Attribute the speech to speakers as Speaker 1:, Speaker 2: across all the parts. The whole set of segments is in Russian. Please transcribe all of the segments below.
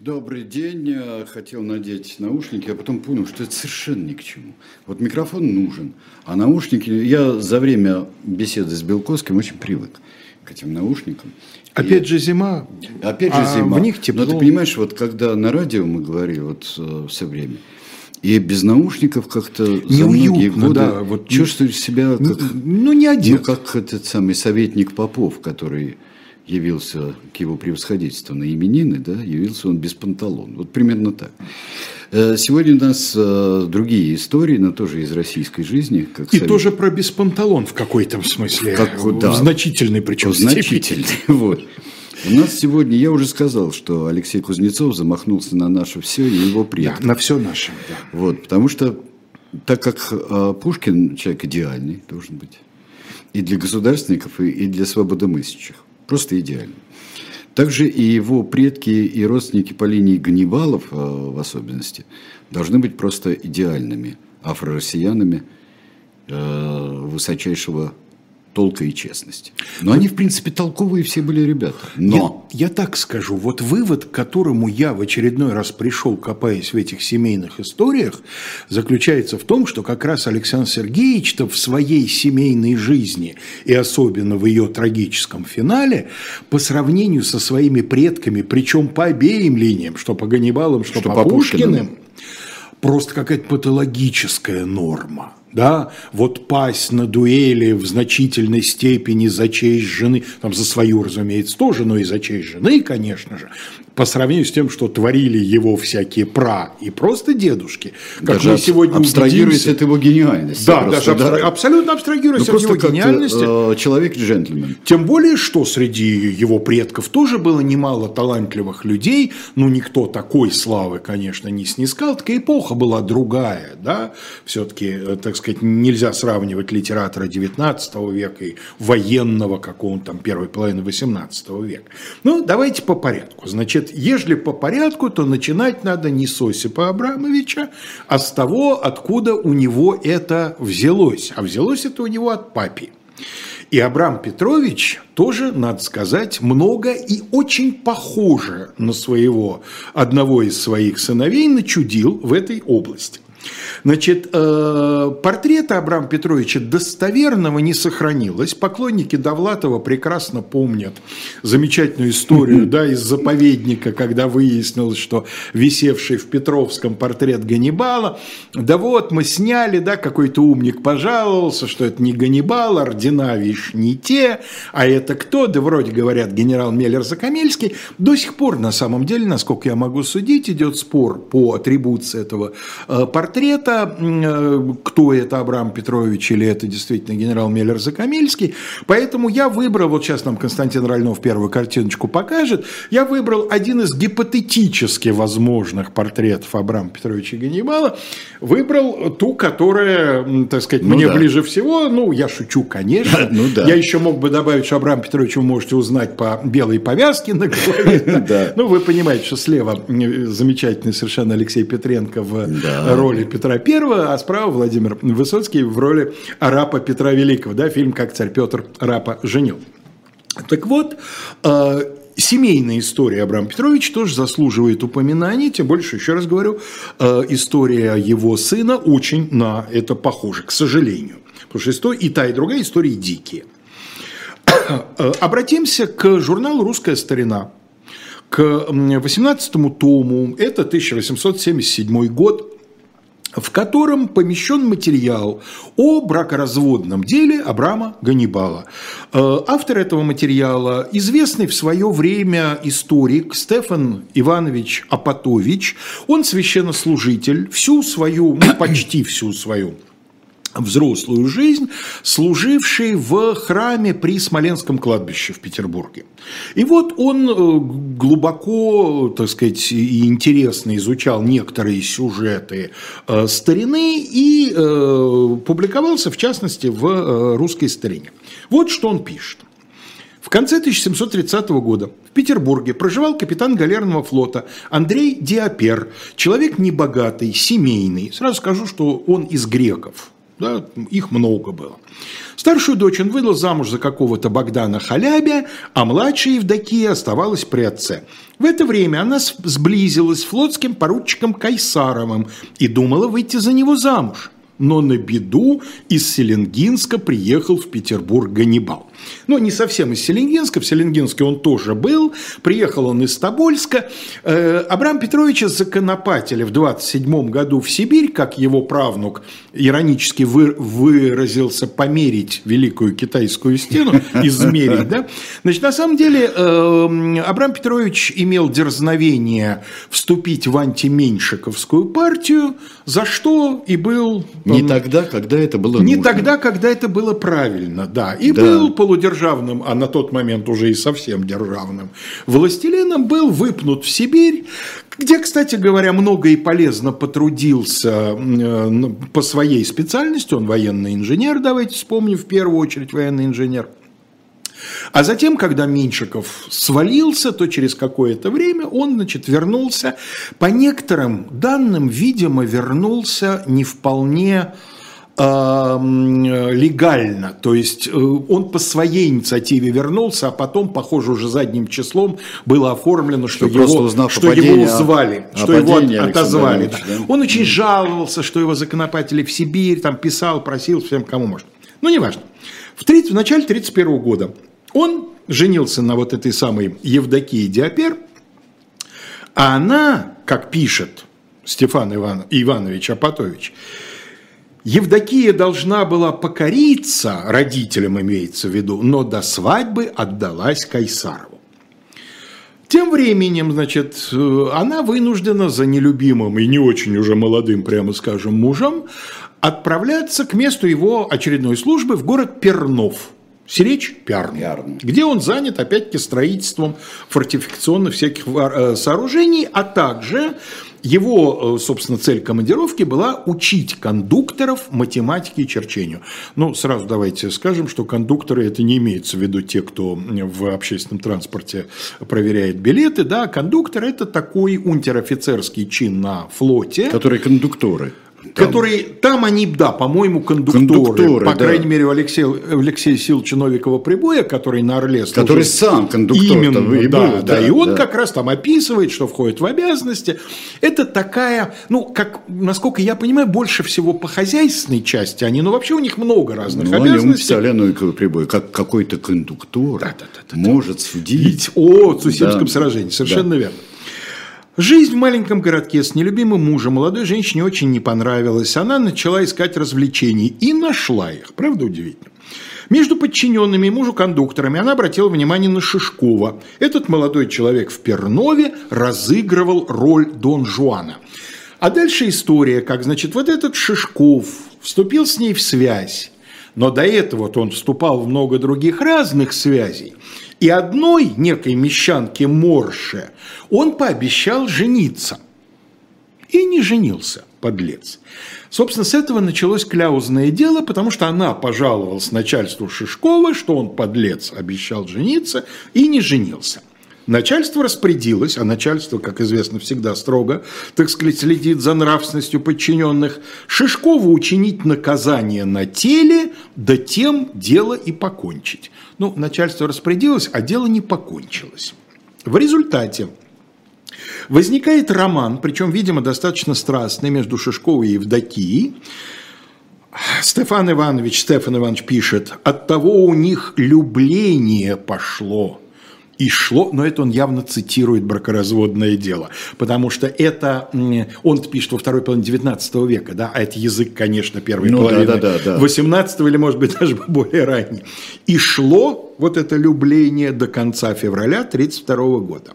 Speaker 1: Добрый день. Хотел надеть наушники, а потом понял, что это совершенно ни к чему. Вот микрофон нужен, а наушники... Я за время беседы с Белковским очень привык к этим наушникам.
Speaker 2: Опять и... же зима.
Speaker 1: Опять же
Speaker 2: а
Speaker 1: зима.
Speaker 2: В них тепло.
Speaker 1: Но ты понимаешь, вот когда на радио мы говорили вот э, все время, и без наушников как-то за многие годы
Speaker 2: да, вот,
Speaker 1: чувствуешь себя как,
Speaker 2: ну, не один.
Speaker 1: Ну, как этот самый советник Попов, который явился к его превосходительству на именины, да, явился он без панталон. Вот примерно так. Э, сегодня у нас э, другие истории, но тоже из российской жизни.
Speaker 2: Как И тоже про беспанталон в какой-то смысле.
Speaker 1: Как, да,
Speaker 2: в значительной причем
Speaker 1: Значительный, вот. У нас сегодня, я уже сказал, что Алексей Кузнецов замахнулся на наше все и его предки.
Speaker 2: Да, на все наше. Да.
Speaker 1: Вот, потому что, так как э, Пушкин человек идеальный должен быть, и для государственников, и для свободомыслящих. Просто идеально. Также и его предки и родственники по линии Ганнибалов, э, в особенности, должны быть просто идеальными афро-россиянами э, высочайшего толка и честности. Но они, в принципе, толковые все были ребята. Но...
Speaker 2: Я, я так скажу, вот вывод, к которому я в очередной раз пришел, копаясь в этих семейных историях, заключается в том, что как раз Александр Сергеевич-то в своей семейной жизни, и особенно в ее трагическом финале, по сравнению со своими предками, причем по обеим линиям, что по Ганнибалам, что, что по, по Пушкиным, Пушкиным, просто какая-то патологическая норма да, вот пасть на дуэли в значительной степени за честь жены, там за свою, разумеется, тоже, но и за честь жены, конечно же, по сравнению с тем, что творили его всякие пра и просто дедушки.
Speaker 1: Как даже мы сегодня абстрагируясь от его гениальности.
Speaker 2: Да, просто, даже абстра... да? абсолютно абстрагируясь ну, от его гениальности.
Speaker 1: Э, человек-джентльмен.
Speaker 2: Тем более, что среди его предков тоже было немало талантливых людей, ну, никто такой славы, конечно, не снискал, такая эпоха была другая, да, все-таки, э, так сказать, нельзя сравнивать литератора 19 века и военного какого-то там первой половины 18 века. Ну, давайте по порядку. Значит, ежели по порядку, то начинать надо не с Осипа Абрамовича, а с того, откуда у него это взялось. А взялось это у него от папи. И Абрам Петрович тоже, надо сказать, много и очень похоже на своего, одного из своих сыновей начудил в этой области. Значит, э, портрета Абрама Петровича достоверного не сохранилось. Поклонники Довлатова прекрасно помнят замечательную историю да, из заповедника, когда выяснилось, что висевший в Петровском портрет Ганнибала, да вот мы сняли, да, какой-то умник пожаловался, что это не Ганнибал, ордена, видишь, не те, а это кто? Да вроде говорят генерал Меллер-Закамельский. До сих пор, на самом деле, насколько я могу судить, идет спор по атрибуции этого э, портрета, э, кто это Абрам Петрович или это действительно генерал Меллер Закамельский. Поэтому я выбрал, вот сейчас нам Константин Ральнов первую картиночку покажет, я выбрал один из гипотетически возможных портретов Абрама Петровича Ганнибала, выбрал ту, которая, так сказать, ну, мне да. ближе всего, ну, я шучу, конечно. Ну, да. Я еще мог бы добавить, что Абрам Петрович вы можете узнать по белой повязке на голове. Ну, вы понимаете, что слева замечательный совершенно Алексей Петренко в роли Петра I, а справа Владимир Высоцкий в роли арапа Петра Великого, да, фильм «Как царь Петр рапа женил». Так вот, э, Семейная история Абрама Петровича тоже заслуживает упоминания, тем больше, еще раз говорю, э, история его сына очень на это похожа, к сожалению. Потому что и та, и другая истории дикие. Э, обратимся к журналу «Русская старина», к 18 тому, это 1877 год, в котором помещен материал о бракоразводном деле Абрама Ганнибала. Э, автор этого материала – известный в свое время историк Стефан Иванович Апатович. Он священнослужитель, всю свою, ну, почти всю свою взрослую жизнь, служивший в храме при Смоленском кладбище в Петербурге. И вот он э, глубоко, так сказать, и интересно изучал некоторые сюжеты э, старины и э, публиковался, в частности, в «Русской старине». Вот что он пишет. В конце 1730 года в Петербурге проживал капитан галерного флота Андрей Диапер, человек небогатый, семейный. Сразу скажу, что он из греков – Да, их много было. Старшую дочь он выдал замуж за какого-то Богдана Халябя, а младшая Евдокия оставалась при отце. В это время она сблизилась с флотским поручиком Кайсаровым и думала выйти за него замуж но на беду из Селенгинска приехал в Петербург Ганнибал. Ну, не совсем из Селенгинска, в Селенгинске он тоже был, приехал он из Тобольска. Э, Абрам Петровича законопатили в 27 году в Сибирь, как его правнук иронически выразился, померить Великую Китайскую стену, измерить, да? Значит, на самом деле э, Абрам Петрович имел дерзновение вступить в антименьшиковскую партию, за что и был
Speaker 1: не тогда, когда это было
Speaker 2: Не нужно. тогда, когда это было правильно, да. И да. был полудержавным, а на тот момент уже и совсем державным властелином, был выпнут в Сибирь, где, кстати говоря, много и полезно потрудился э, по своей специальности. Он военный инженер, давайте вспомним, в первую очередь военный инженер. А затем, когда Меньшиков свалился, то через какое-то время он, значит, вернулся. По некоторым данным, видимо, вернулся не вполне легально, то есть э, он по своей инициативе вернулся, а потом, похоже, уже задним числом было оформлено, что, что, его, узнав что его звали, что его отозвали. Да. Да? Он очень жаловался, что его законопатили в Сибирь, там писал, просил всем, кому может. Ну, неважно. В, 30, в начале 1931 года он женился на вот этой самой Евдокии Диапер, а она, как пишет Стефан Иван, Иванович Апатович, Евдокия должна была покориться, родителям имеется в виду, но до свадьбы отдалась Кайсарову. Тем временем, значит, она вынуждена за нелюбимым и не очень уже молодым, прямо скажем, мужем отправляться к месту его очередной службы в город Пернов – Сиречь Пиарн, Пиарн, где он занят опять-таки строительством фортификационных всяких э, сооружений, а также его, э, собственно, цель командировки была учить кондукторов математике и черчению. Ну, сразу давайте скажем, что кондукторы это не имеется в виду те, кто в общественном транспорте проверяет билеты, да, кондуктор это такой унтер-офицерский чин на флоте.
Speaker 1: Которые кондукторы.
Speaker 2: Там. Которые, там они, да, по-моему, кондукторы. кондукторы по да. крайней мере, у Алексея, Алексея Силовича Новикова Прибоя, который на Орле
Speaker 1: служил. Который сам кондуктор.
Speaker 2: Именно, и да, был, да, да. И он да. как раз там описывает, что входит в обязанности. Это такая, ну, как, насколько я понимаю, больше всего по хозяйственной части они, но вообще у них много разных ну, обязанностей.
Speaker 1: Они Новикова Прибоя, как какой-то кондуктор да, да, да, да, может судить.
Speaker 2: О Цусимском да. сражении, совершенно да. верно. Жизнь в маленьком городке с нелюбимым мужем молодой женщине очень не понравилась. Она начала искать развлечений и нашла их. Правда удивительно? Между подчиненными мужу кондукторами она обратила внимание на Шишкова. Этот молодой человек в Пернове разыгрывал роль Дон Жуана. А дальше история, как, значит, вот этот Шишков вступил с ней в связь. Но до этого он вступал в много других разных связей. И одной некой мещанке Морше он пообещал жениться. И не женился, подлец. Собственно, с этого началось кляузное дело, потому что она пожаловалась начальству Шишкова, что он, подлец, обещал жениться и не женился. Начальство распорядилось, а начальство, как известно, всегда строго, так сказать, следит за нравственностью подчиненных, Шишкову учинить наказание на теле, да тем дело и покончить. Ну, начальство распорядилось, а дело не покончилось. В результате возникает роман, причем, видимо, достаточно страстный между Шишковой и Евдокией, Стефан Иванович, Стефан Иванович пишет, от того у них любление пошло – и шло, но это он явно цитирует бракоразводное дело, потому что это, он пишет во второй половине 19 века, да, а это язык, конечно, первой ну, половины да, да, да, 18 или, может быть, даже более ранний. И шло вот это любление до конца февраля 32 года.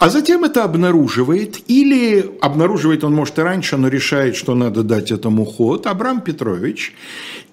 Speaker 2: А затем это обнаруживает, или обнаруживает он, может, и раньше, но решает, что надо дать этому ход, Абрам Петрович,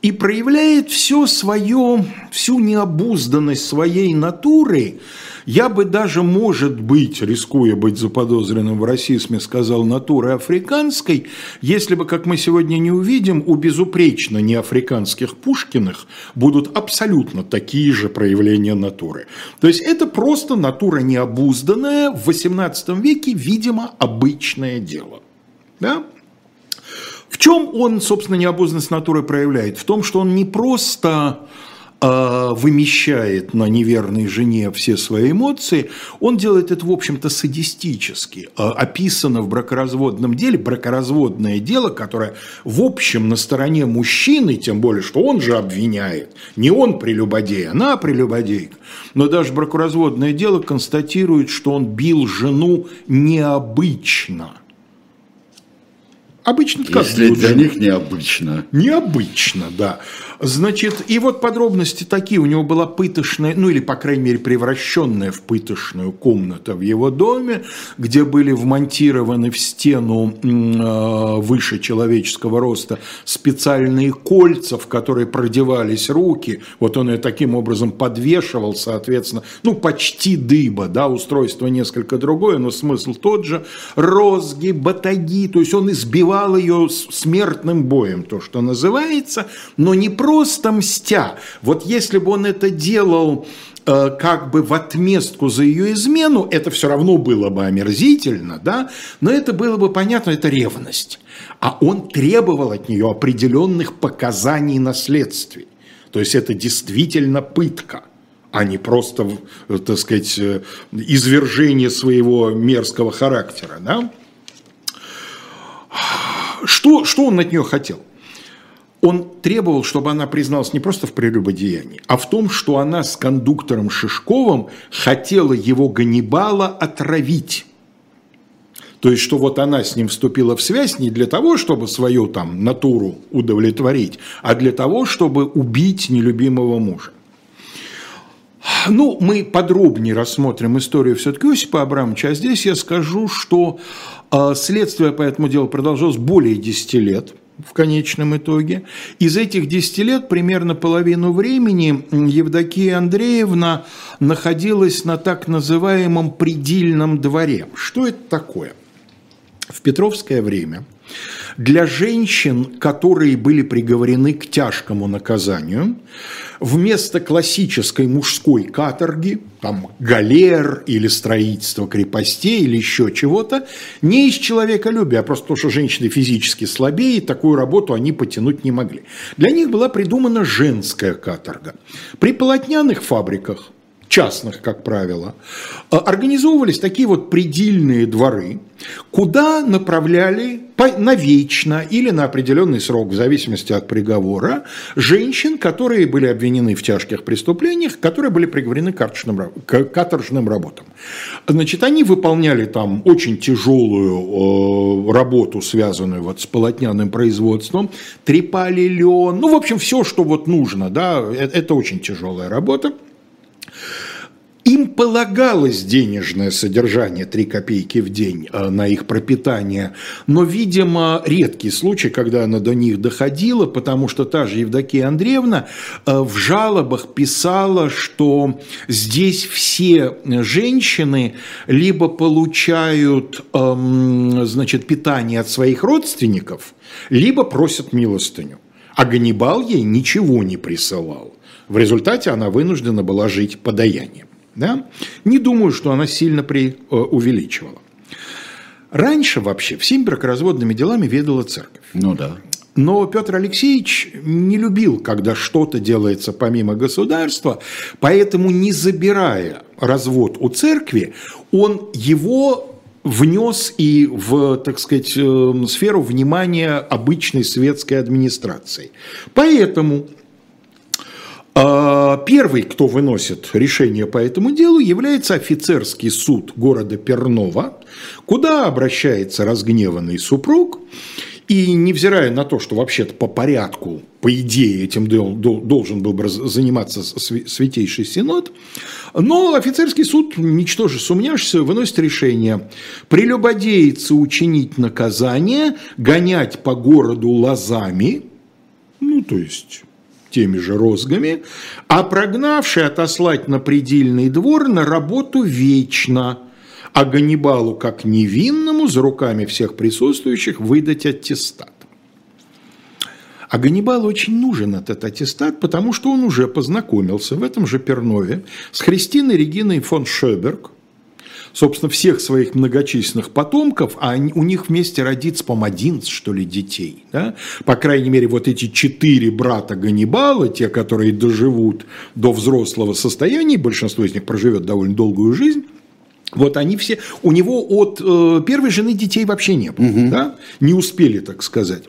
Speaker 2: и проявляет все свое, всю необузданность своей натуры. Я бы даже, может быть, рискуя быть заподозренным в расизме, сказал натуры африканской, если бы, как мы сегодня не увидим, у безупречно неафриканских Пушкиных будут абсолютно такие же проявления натуры. То есть это просто натура необузданная, в XVIII веке, видимо, обычное дело. Да? В чем он, собственно, необузданность натуры проявляет? В том, что он не просто э, вымещает на неверной жене все свои эмоции, он делает это, в общем-то, садистически. Э, описано в бракоразводном деле, бракоразводное дело, которое, в общем, на стороне мужчины, тем более, что он же обвиняет, не он прелюбодей, она прелюбодейка, но даже бракоразводное дело констатирует, что он бил жену необычно –
Speaker 1: Обычно как Если для них необычно.
Speaker 2: Необычно, да. Значит, и вот подробности такие. У него была пытошная, ну или, по крайней мере, превращенная в пытошную комната в его доме, где были вмонтированы в стену э, выше человеческого роста специальные кольца, в которые продевались руки. Вот он ее таким образом подвешивал, соответственно, ну, почти дыба, да, устройство несколько другое, но смысл тот же. Розги, батаги, то есть он избивал ее смертным боем, то, что называется, но не просто просто мстя. Вот если бы он это делал э, как бы в отместку за ее измену, это все равно было бы омерзительно, да, но это было бы понятно, это ревность. А он требовал от нее определенных показаний на следствии. То есть это действительно пытка а не просто, так сказать, э, извержение своего мерзкого характера. Да? Что, что он от нее хотел? Он требовал, чтобы она призналась не просто в прелюбодеянии, а в том, что она с кондуктором Шишковым хотела его Ганнибала отравить. То есть, что вот она с ним вступила в связь не для того, чтобы свою там натуру удовлетворить, а для того, чтобы убить нелюбимого мужа. Ну, мы подробнее рассмотрим историю все-таки Осипа Абрамовича, а здесь я скажу, что э, следствие по этому делу продолжалось более 10 лет – в конечном итоге. Из этих 10 лет примерно половину времени Евдокия Андреевна находилась на так называемом предельном дворе. Что это такое? В Петровское время для женщин, которые были приговорены к тяжкому наказанию, вместо классической мужской каторги, там галер или строительство крепостей или еще чего-то, не из человеколюбия, а просто потому, что женщины физически слабее, и такую работу они потянуть не могли. Для них была придумана женская каторга. При полотняных фабриках частных, как правило, а, организовывались такие вот предельные дворы, куда направляли навечно или на определенный срок, в зависимости от приговора, женщин, которые были обвинены в тяжких преступлениях, которые были приговорены к каторжным работам. Значит, они выполняли там очень тяжелую работу, связанную вот с полотняным производством, трепали лен, ну, в общем, все, что вот нужно, да, э, это очень тяжелая работа. Им полагалось денежное содержание 3 копейки в день э, на их пропитание, но, видимо, редкий случай, когда она до них доходила, потому что та же Евдокия Андреевна э, в жалобах писала, что здесь все женщины либо получают значит, питание от своих родственников, либо просят милостыню. А Ганнибал ей ничего не присылал. В результате она вынуждена была жить подаянием. Да? Не думаю, что она сильно преувеличивала. Э, Раньше вообще всеми бракоразводными делами ведала церковь.
Speaker 1: Ну да.
Speaker 2: Но Петр Алексеевич не любил, когда что-то делается помимо государства, поэтому не забирая развод у церкви, он его внес и в, так сказать, э, сферу внимания обычной светской администрации. Поэтому первый, кто выносит решение по этому делу, является офицерский суд города Пернова, куда обращается разгневанный супруг. И невзирая на то, что вообще-то по порядку, по идее, этим должен был бы заниматься Святейший Синод, но офицерский суд, ничтоже сумняшься, выносит решение прелюбодеяться учинить наказание, гонять по городу лозами, ну, то есть теми же розгами, а прогнавший отослать на предельный двор на работу вечно, а Ганнибалу как невинному за руками всех присутствующих выдать аттестат. А Ганнибалу очень нужен этот аттестат, потому что он уже познакомился в этом же Пернове с Христиной Региной фон Шеберг, собственно, всех своих многочисленных потомков, а у них вместе родится, по 11, что ли, детей. Да? По крайней мере, вот эти четыре брата Ганнибала, те, которые доживут до взрослого состояния, большинство из них проживет довольно долгую жизнь, вот они все, у него от э, первой жены детей вообще не было, угу. да? не успели, так сказать.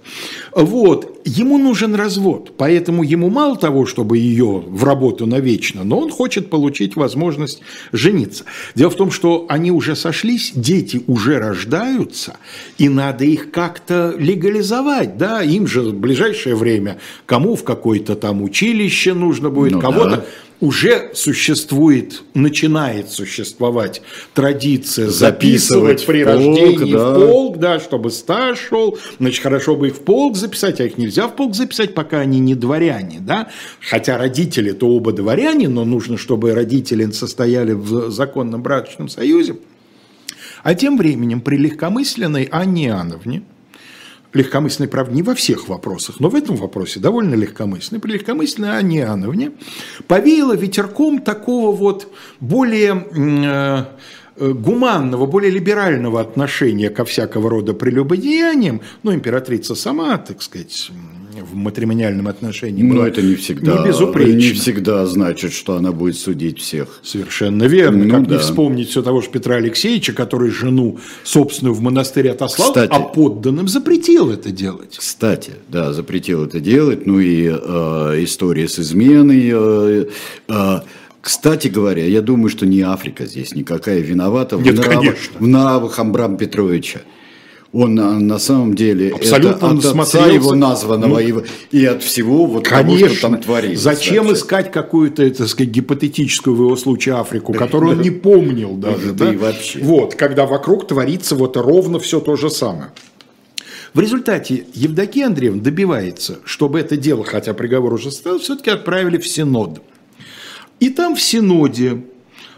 Speaker 2: Вот, ему нужен развод, поэтому ему мало того, чтобы ее в работу навечно, но он хочет получить возможность жениться. Дело в том, что они уже сошлись, дети уже рождаются, и надо их как-то легализовать, да, им же в ближайшее время кому в какое-то там училище нужно будет, ну, кого-то... Да уже существует, начинает существовать традиция записывать, записывать при полк, рождении да. в полк, да, чтобы стаж шел, значит, хорошо бы их в полк записать, а их нельзя в полк записать, пока они не дворяне, да, хотя родители-то оба дворяне, но нужно, чтобы родители состояли в законном брачном союзе. А тем временем при легкомысленной Анне Иоанновне, легкомысленной, правда, не во всех вопросах, но в этом вопросе довольно легкомысленной, при легкомысленной Анне Иоанновне повеяло ветерком такого вот более э, гуманного, более либерального отношения ко всякого рода прелюбодеяниям, ну, императрица сама, так сказать, в матримониальном отношении
Speaker 1: Но это не всегда, не, не всегда значит, что она будет судить всех.
Speaker 2: Совершенно верно. Ну, как да. не вспомнить все того же Петра Алексеевича, который жену собственную в монастырь отослал, Кстати, а подданным запретил это делать.
Speaker 1: Кстати, да, запретил это делать. Ну и э, история с изменой. Э, э, кстати говоря, я думаю, что не Африка здесь никакая виновата
Speaker 2: Нет, в, нравах,
Speaker 1: в нравах Амбрам Петровича. Он на самом деле
Speaker 2: Абсолютно
Speaker 1: это от отца его названного ну, и, от всего вот
Speaker 2: конечно. того, что там творилось. Зачем вообще. искать какую-то, так сказать, гипотетическую в его случае Африку, которую он не помнил даже. Да, да? и вообще. Вот, когда вокруг творится вот ровно все то же самое. В результате Евдокия Андреевна добивается, чтобы это дело, хотя приговор уже стал, все-таки отправили в Синод. И там в Синоде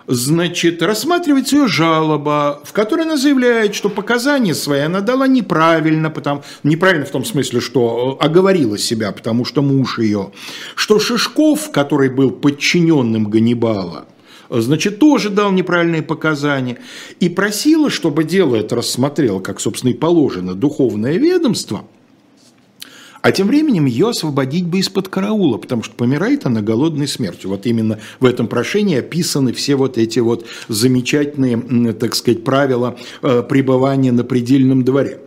Speaker 2: значит, рассматривается ее жалоба, в которой она заявляет, что показания свои она дала неправильно, потому, неправильно в том смысле, что э, оговорила себя, потому что муж ее, что Шишков, который был подчиненным Ганнибала, значит, тоже дал неправильные показания, и просила, чтобы дело это рассмотрело, как, собственно, и положено, духовное ведомство – а тем временем ее освободить бы из-под караула, потому что помирает она голодной смертью. Вот именно в этом прошении описаны все вот эти вот замечательные, так сказать, правила э, пребывания на предельном дворе.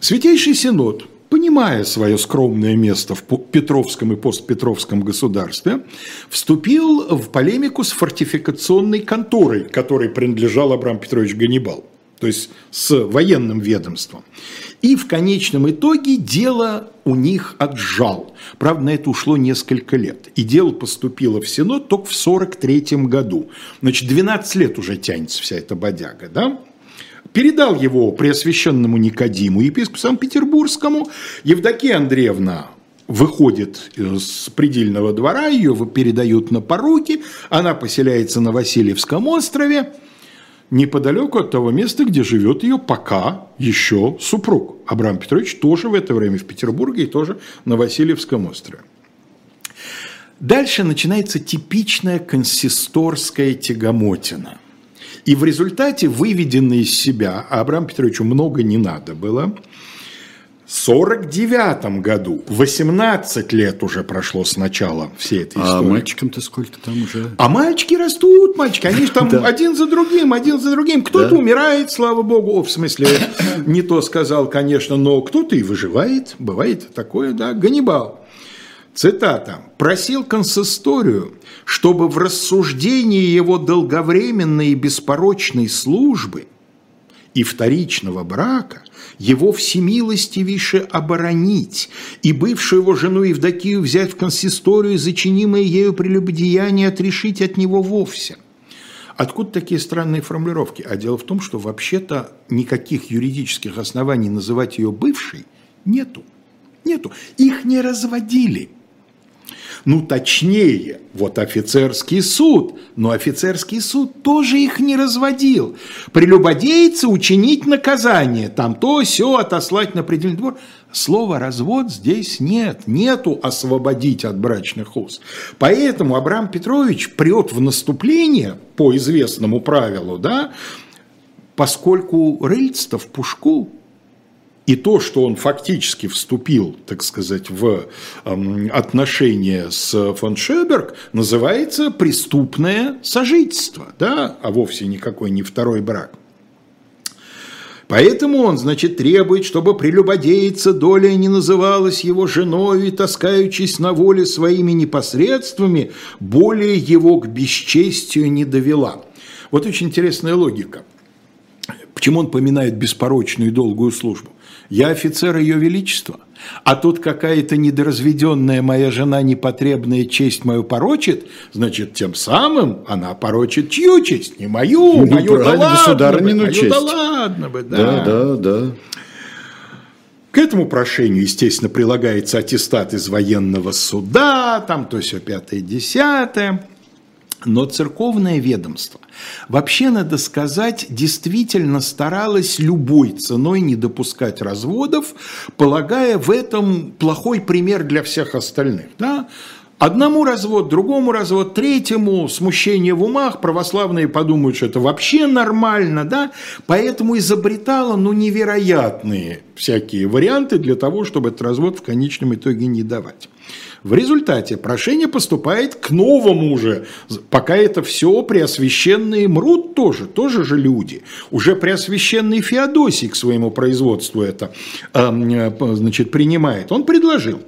Speaker 2: Святейший Синод, понимая свое скромное место в Петровском и постпетровском государстве, вступил в полемику с фортификационной конторой, которой принадлежал Абрам Петрович Ганнибал, то есть с военным ведомством. И в конечном итоге дело у них отжал. Правда, на это ушло несколько лет. И дело поступило в Синод только в 43 году. Значит, 12 лет уже тянется вся эта бодяга, да? Передал его преосвященному Никодиму, епископу Санкт-Петербургскому. Евдокия Андреевна выходит с предельного двора, ее передают на поруки, она поселяется на Васильевском острове – неподалеку от того места, где живет ее пока еще супруг. Абрам Петрович тоже в это время в Петербурге и тоже на Васильевском острове. Дальше начинается типичная консисторская тягомотина. И в результате выведенный из себя, а Абраму Петровичу много не надо было – 49 году, 18 лет уже прошло с начала всей этой а истории.
Speaker 1: А мальчикам-то сколько там уже?
Speaker 2: А мальчики растут, мальчики, они же там да. один за другим, один за другим. Кто-то да. умирает, слава богу, О, в смысле, не то сказал, конечно, но кто-то и выживает, бывает такое, да, Ганнибал. Цитата. «Просил консисторию, чтобы в рассуждении его долговременной и беспорочной службы и вторичного брака его всемилостивейше оборонить, и бывшую его жену Евдокию взять в консисторию, зачинимое ею прелюбодеяние отрешить от него вовсе. Откуда такие странные формулировки? А дело в том, что вообще-то никаких юридических оснований называть ее бывшей нету. Нету. Их не разводили. Ну, точнее, вот офицерский суд, но офицерский суд тоже их не разводил. Прелюбодейца учинить наказание, там то, все отослать на предельный двор. Слова «развод» здесь нет, нету освободить от брачных уз. Поэтому Абрам Петрович прет в наступление по известному правилу, да, поскольку рыльц в пушку, и то, что он фактически вступил, так сказать, в э, отношения с фон Шеберг, называется преступное сожительство, да, а вовсе никакой не второй брак. Поэтому он, значит, требует, чтобы прелюбодеица доля не называлась его женой и, таскаючись на воле своими непосредствами, более его к бесчестию не довела. Вот очень интересная логика. Почему он поминает беспорочную и долгую службу? Я офицер Ее Величества, а тут какая-то недоразведенная моя жена непотребная честь мою порочит, значит, тем самым она порочит чью честь? Не мою, ну, мою да ладно бы, мою честь. да ладно бы, да.
Speaker 1: Да, да, да.
Speaker 2: К этому прошению, естественно, прилагается аттестат из военного суда, там то все пятое-десятое. Но церковное ведомство, вообще, надо сказать, действительно старалось любой ценой не допускать разводов, полагая в этом плохой пример для всех остальных. Да? Одному развод, другому развод, третьему смущение в умах, православные подумают, что это вообще нормально, да, поэтому изобретала, ну, невероятные всякие варианты для того, чтобы этот развод в конечном итоге не давать. В результате прошение поступает к новому же, пока это все преосвященные мрут тоже, тоже же люди. Уже преосвященный Феодосий к своему производству это э, значит, принимает. Он предложил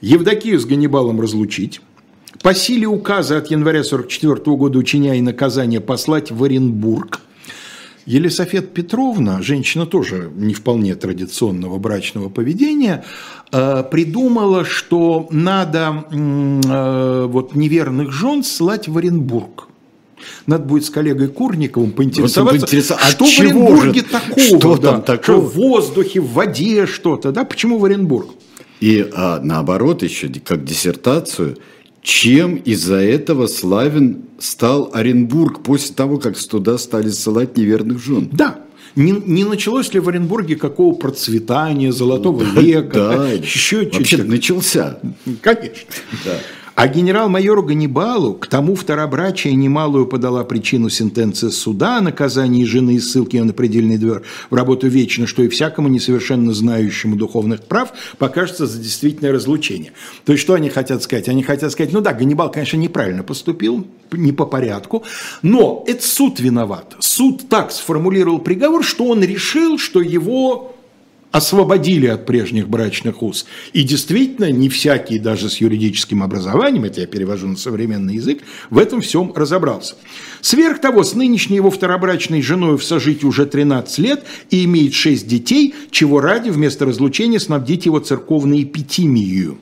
Speaker 2: Евдокию с Ганнибалом разлучить, по силе указа от января 44 года учиня и наказания послать в Оренбург – Елисофет Петровна, женщина тоже не вполне традиционного брачного поведения, э, придумала, что надо э, вот неверных жен ссылать в Оренбург. Надо будет с коллегой Курниковым поинтересоваться, вот а что в Оренбурге же? такого, что да, там такого? Что в воздухе, в воде что-то, да, почему в Оренбург?
Speaker 1: И а, наоборот, еще как диссертацию – чем из-за этого славен стал Оренбург после того, как туда стали ссылать неверных жен.
Speaker 2: Да, не, не началось ли в Оренбурге какого процветания, золотого века?
Speaker 1: Да, еще чуть-чуть. начался.
Speaker 2: Конечно. Да. А генерал-майору Ганнибалу к тому второбрачие немалую подала причину сентенции суда о наказании жены и ссылки на предельный двор в работу вечно, что и всякому несовершенно знающему духовных прав покажется за действительное разлучение. То есть, что они хотят сказать? Они хотят сказать, ну да, Ганнибал, конечно, неправильно поступил, не по порядку, но это суд виноват. Суд так сформулировал приговор, что он решил, что его освободили от прежних брачных уз. И действительно, не всякий, даже с юридическим образованием, это я перевожу на современный язык, в этом всем разобрался. Сверх того, с нынешней его второбрачной женой в сожить уже 13 лет и имеет 6 детей, чего ради вместо разлучения снабдить его церковной эпитимией.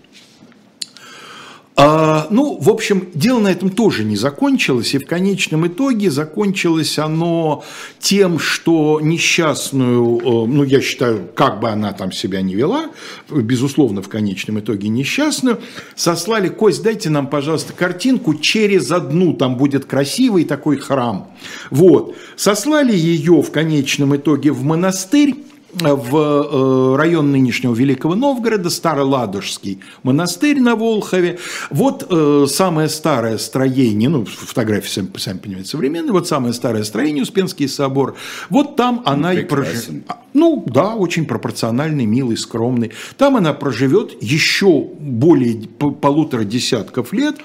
Speaker 2: А, ну, в общем, дело на этом тоже не закончилось, и в конечном итоге закончилось оно тем, что несчастную, э, ну, я считаю, как бы она там себя не вела, безусловно, в конечном итоге несчастную, сослали, Кость, дайте нам, пожалуйста, картинку через одну, там будет красивый такой храм. Вот, сослали ее в конечном итоге в монастырь, в э, район нынешнего Великого Новгорода, Староладожский монастырь на Волхове. Вот э, самое старое строение, ну, фотографии, сами, сами понимаете, современные, вот самое старое строение, Успенский собор, вот там она ну, и проживет. Ну, да, очень пропорциональный, милый, скромный. Там она проживет еще более полутора десятков лет.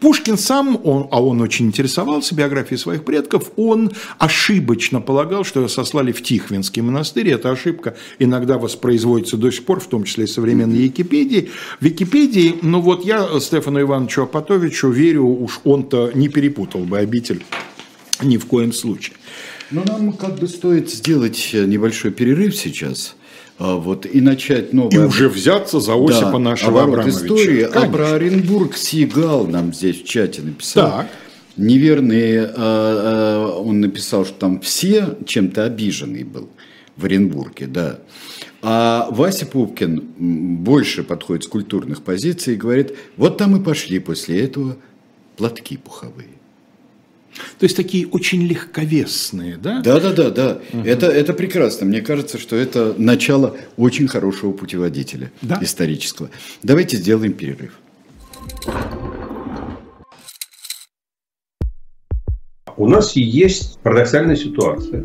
Speaker 2: Пушкин сам, он, а он очень интересовался биографией своих предков, он ошибочно полагал, что ее сослали в Тихвинский монастырь. Это ошибка иногда воспроизводится до сих пор, в том числе и современной Википедии. В Википедии, ну вот я Стефану Ивановичу Апатовичу верю, уж он-то не перепутал бы обитель ни в коем случае.
Speaker 1: Ну, нам как бы стоит сделать небольшой перерыв сейчас. А, вот, и начать новое...
Speaker 2: И уже взяться за Осипа да, нашего оборот
Speaker 1: истории. А про Оренбург Сигал нам здесь в чате написал. Так. Неверные, а, а, он написал, что там все чем-то обиженный был в Оренбурге, да. А Вася Пупкин больше подходит с культурных позиций и говорит, вот там и пошли после этого платки пуховые.
Speaker 2: То есть такие очень легковесные, да?
Speaker 1: Да, да, да, да. Угу. Это, это прекрасно. Мне кажется, что это начало очень хорошего путеводителя да? исторического. Давайте сделаем перерыв.
Speaker 3: У нас есть парадоксальная ситуация.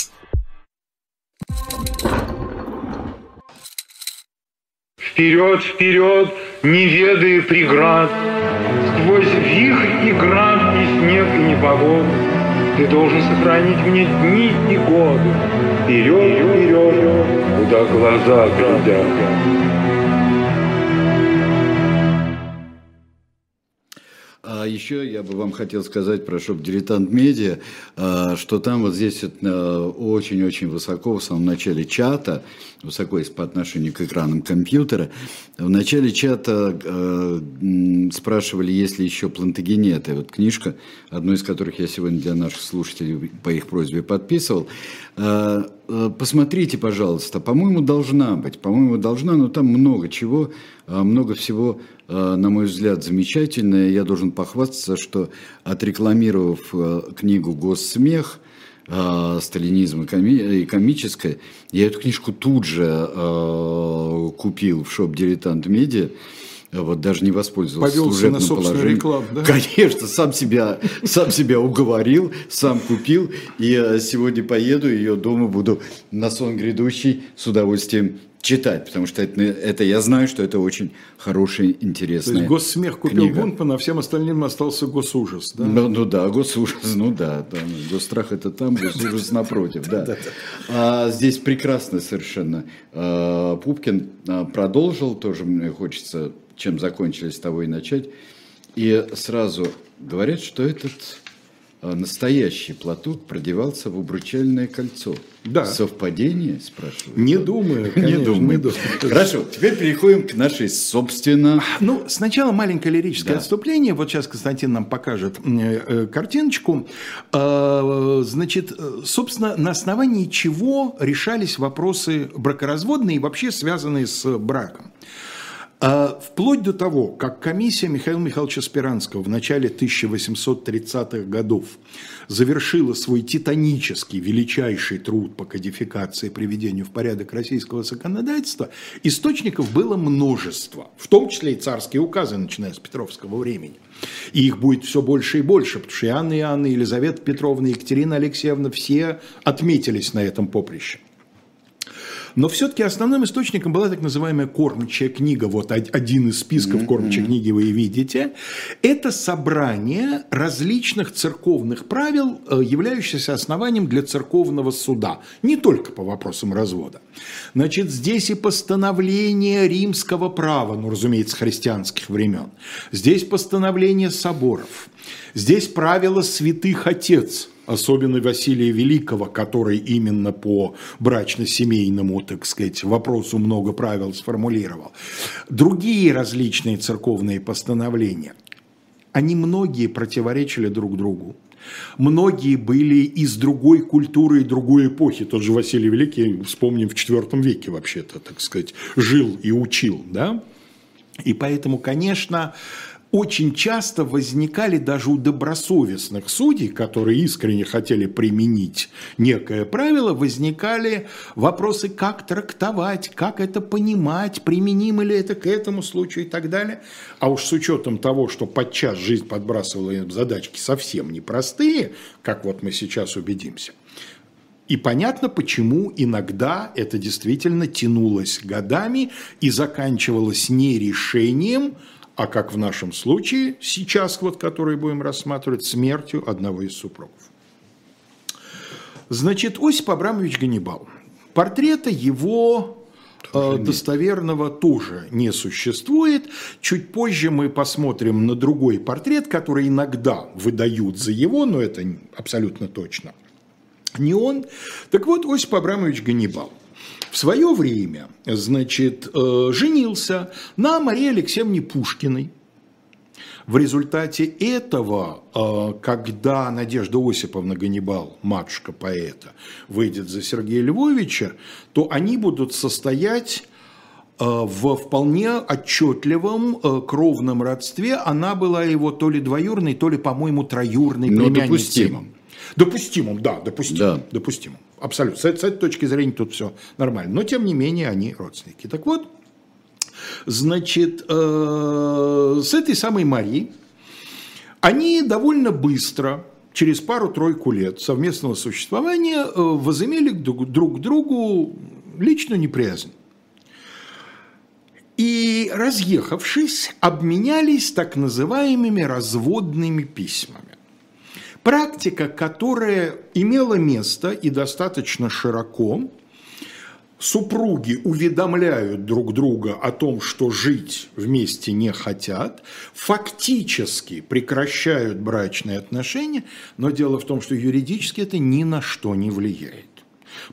Speaker 4: Вперед, вперед, не ведая преград, Сквозь вихрь и град, и снег, и непогоду, Ты должен сохранить мне дни и годы. Вперед, вперед, куда глаза глядят.
Speaker 1: А еще я бы вам хотел сказать про шоп «Дилетант Медиа», а, что там вот здесь а, очень-очень высоко, в самом начале чата, высоко есть по отношению к экранам компьютера, в начале чата спрашивали, есть ли еще плантагенеты. Вот книжка, одну из которых я сегодня для наших слушателей по их просьбе подписывал. Посмотрите, пожалуйста, по-моему, должна быть, по-моему, должна, но там много чего, много всего на мой взгляд, замечательная. Я должен похвастаться, что отрекламировав э, книгу «Госсмех», э, сталинизм и, коми- и комическое. Я эту книжку тут же э, купил в шоп «Дилетант Медиа». Вот даже не воспользовался
Speaker 2: Повелся
Speaker 1: служебным
Speaker 2: на
Speaker 1: положением.
Speaker 2: рекламу, да?
Speaker 1: Конечно, сам себя, сам себя уговорил, сам купил. И сегодня поеду, ее дома буду на сон грядущий с удовольствием читать, потому что это, это я знаю, что это очень хорошая, интересная
Speaker 2: То есть госсмех купил
Speaker 1: книга.
Speaker 2: Бунтман, а всем остальным остался госужас, да?
Speaker 1: Ну, ну да, госужас, ну да, да. Госстрах это там, госужас напротив, да. А здесь прекрасно совершенно. А, Пупкин а, продолжил, тоже мне хочется, чем закончились, того и начать. И сразу говорят, что этот настоящий платок продевался в обручальное кольцо.
Speaker 2: Да.
Speaker 1: Совпадение, спрашиваю?
Speaker 2: Не думаю, конечно,
Speaker 1: не думаю.
Speaker 2: не думаю.
Speaker 1: Хорошо, теперь переходим к нашей, собственно...
Speaker 2: Ну, сначала маленькое лирическое
Speaker 1: Да.
Speaker 2: отступление. Вот сейчас Константин нам покажет э, э, картиночку. Э, Значит, э, собственно, на основании чего решались вопросы бракоразводные и вообще связанные с браком. А, Вплоть до того, как комиссия Михаила Михайловича Спиранского в начале 1830-х годов завершила свой титанический, величайший труд по кодификации и приведению в порядок российского законодательства, источников было множество, в том числе и царские указы, начиная с Петровского времени. И их будет все больше и больше, потому что и Анна Иоанна, и Елизавета Петровна, и Екатерина Алексеевна все отметились на этом поприще. Но все-таки основным источником была так называемая кормчая книга. Вот од- один из списков кормчей книги вы и видите. Это собрание различных церковных правил, э, являющихся основанием для церковного суда. Не только по вопросам развода. Значит, здесь и постановление римского права, ну, разумеется, христианских времен. Здесь постановление соборов. Здесь правила святых отец – особенно Василия Великого, который именно по брачно-семейному, так сказать, вопросу много правил сформулировал. Другие различные церковные постановления, они многие противоречили друг другу. Многие были из другой культуры и другой эпохи. Тот же Василий Великий, вспомним, в IV веке вообще-то, так сказать, жил и учил, да? И поэтому, конечно, очень часто возникали даже у добросовестных судей, которые искренне хотели применить некое правило, возникали вопросы, как трактовать, как это понимать, применимо ли это к этому случаю и так далее. А уж с учетом того, что подчас жизнь подбрасывала им задачки совсем непростые, как вот мы сейчас убедимся, и понятно, почему иногда это действительно тянулось годами и заканчивалось не решением, а как в нашем случае, сейчас вот, который будем рассматривать, смертью одного из супругов. Значит, Осип Абрамович Ганнибал. Портрета его э, достоверного тоже не существует. Чуть позже мы посмотрим на другой портрет, который иногда выдают за его, но это абсолютно точно не он. Так вот, Осип Абрамович Ганнибал в свое время, значит, э, женился на Марии Алексеевне Пушкиной. В результате этого, э, когда Надежда Осиповна Ганнибал, матушка поэта, выйдет за Сергея Львовича, то они будут состоять в вполне отчетливом э, кровном родстве она была его то ли двоюрной, то ли, по-моему, троюрной
Speaker 1: Но
Speaker 2: племянницей.
Speaker 1: допустимым.
Speaker 2: Допустимым, да, допустимым.
Speaker 1: Да.
Speaker 2: Допустимым. Абсолютно. С, с этой точки зрения тут все нормально. Но, тем не менее, они родственники. Так вот, значит, э, с этой самой Марией они довольно быстро, через пару-тройку лет совместного существования, э, возымели друг к другу личную неприязнь. И, разъехавшись, обменялись так называемыми разводными письмами. Практика, которая имела место и достаточно широко, супруги уведомляют друг друга о том, что жить вместе не хотят, фактически прекращают брачные отношения, но дело в том, что юридически это ни на что не влияет.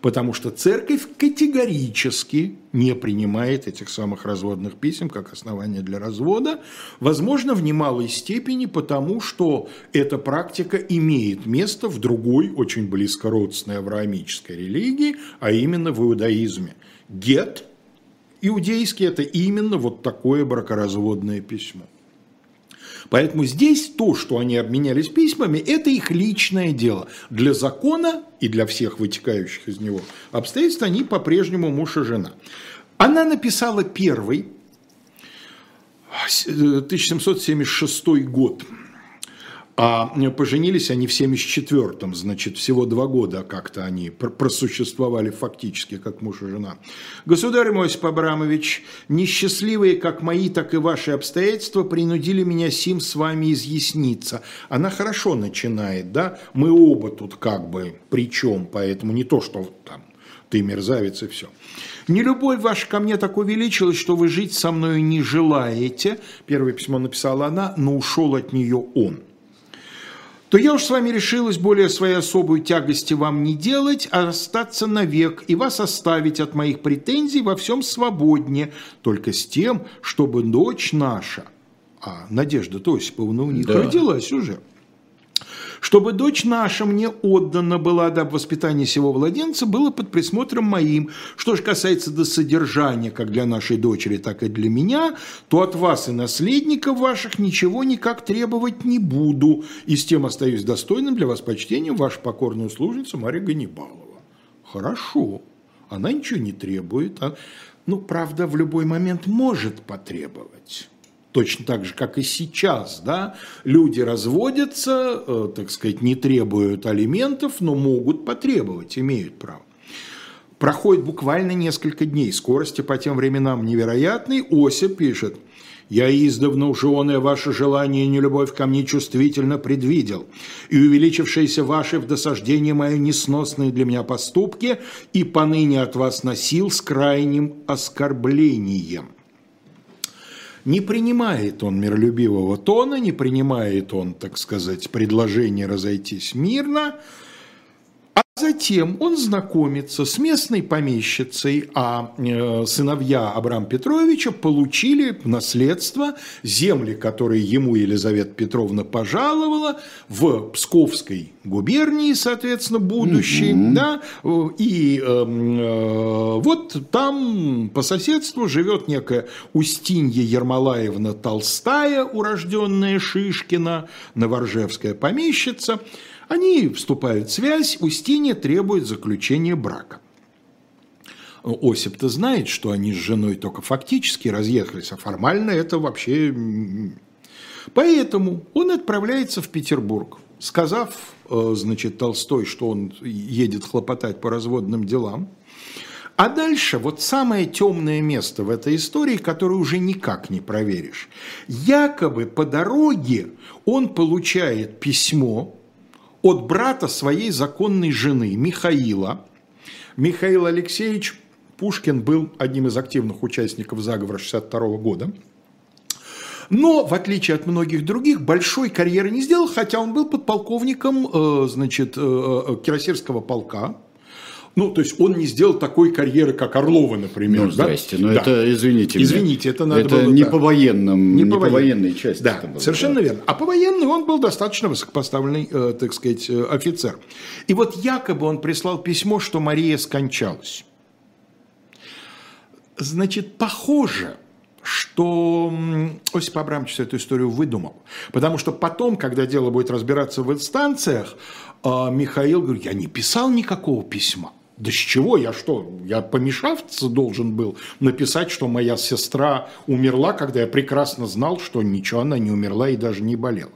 Speaker 2: Потому что церковь категорически не принимает этих самых разводных писем как основание для развода, возможно, в немалой степени потому, что эта практика имеет место в другой, очень близко родственной авраамической религии, а именно в иудаизме. Гет иудейский – это именно вот такое бракоразводное письмо. Поэтому здесь то, что они обменялись письмами, это их личное дело. Для закона и для всех вытекающих из него обстоятельств они по-прежнему муж и жена. Она написала первый, 1776 год, а поженились они в 74-м, значит, всего два года как-то они просуществовали фактически, как муж и жена. Государь мой Осип Абрамович, несчастливые как мои, так и ваши обстоятельства принудили меня сим с вами изъясниться. Она хорошо начинает, да? Мы оба тут как бы при чем, поэтому не то, что там ты мерзавец и все. Не любовь ваша ко мне так увеличилась, что вы жить со мною не желаете. Первое письмо написала она, но ушел от нее он то я уж с вами решилась более своей особой тягости вам не делать, а остаться навек и вас оставить от моих претензий во всем свободнее, только с тем, чтобы дочь наша, а Надежда Тосиповна у них да. родилась уже, чтобы дочь наша мне отдана была, дабы воспитание сего владенца было под присмотром моим. Что же касается до содержания, как для нашей дочери, так и для меня, то от вас и наследников ваших ничего никак требовать не буду, и с тем остаюсь достойным для вас почтением ваша покорная услужница Мария Ганнибалова. Хорошо, она ничего не требует, а, ну, правда, в любой момент может потребовать точно так же, как и сейчас, да, люди разводятся, э, так сказать, не требуют алиментов, но могут потребовать, имеют право. Проходит буквально несколько дней, скорости по тем временам невероятной. Осип пишет, «Я издавна уженое ваше желание и нелюбовь ко мне чувствительно предвидел, и увеличившиеся ваши в досаждение мои несносные для меня поступки, и поныне от вас носил с крайним оскорблением». Не принимает он миролюбивого тона, не принимает он, так сказать, предложение разойтись мирно, Затем он знакомится с местной помещицей, а э, сыновья Абрама Петровича получили в наследство земли, которые ему Елизавета Петровна пожаловала в Псковской губернии, соответственно, будущей, угу. да, и э, э, вот там по соседству живет некая Устинья Ермолаевна Толстая, урожденная Шишкина, новоржевская помещица, они вступают в связь, Устинья требует заключения брака. Осип-то знает, что они с женой только фактически разъехались, а формально это вообще... Поэтому он отправляется в Петербург, сказав, э, значит, Толстой, что он едет хлопотать по разводным делам. А дальше вот самое темное место в этой истории, которое уже никак не проверишь. Якобы по дороге он получает письмо от брата своей законной жены Михаила. Михаил Алексеевич Пушкин был одним из активных участников заговора 62 года. Но, в отличие от многих других, большой карьеры не сделал, хотя он был подполковником э, значит, э, э, Кирасирского полка, ну, то есть он не сделал такой карьеры, как Орлова, например.
Speaker 1: Ну, здрасте, да? но да. это, извините
Speaker 2: Извините, это надо
Speaker 1: это
Speaker 2: было...
Speaker 1: не
Speaker 2: да.
Speaker 1: по военным, не, не по, военной части.
Speaker 2: Да, было, совершенно да. верно. А по военной он был достаточно высокопоставленный, э, так сказать, э, офицер. И вот якобы он прислал письмо, что Мария скончалась. Значит, похоже, что Осип Абрамович эту историю выдумал. Потому что потом, когда дело будет разбираться в инстанциях, а, Михаил говорит, я не писал никакого письма. Да с чего? Я что? Я помешаться должен был написать, что моя сестра умерла, когда я прекрасно знал, что ничего она не умерла и даже не болела.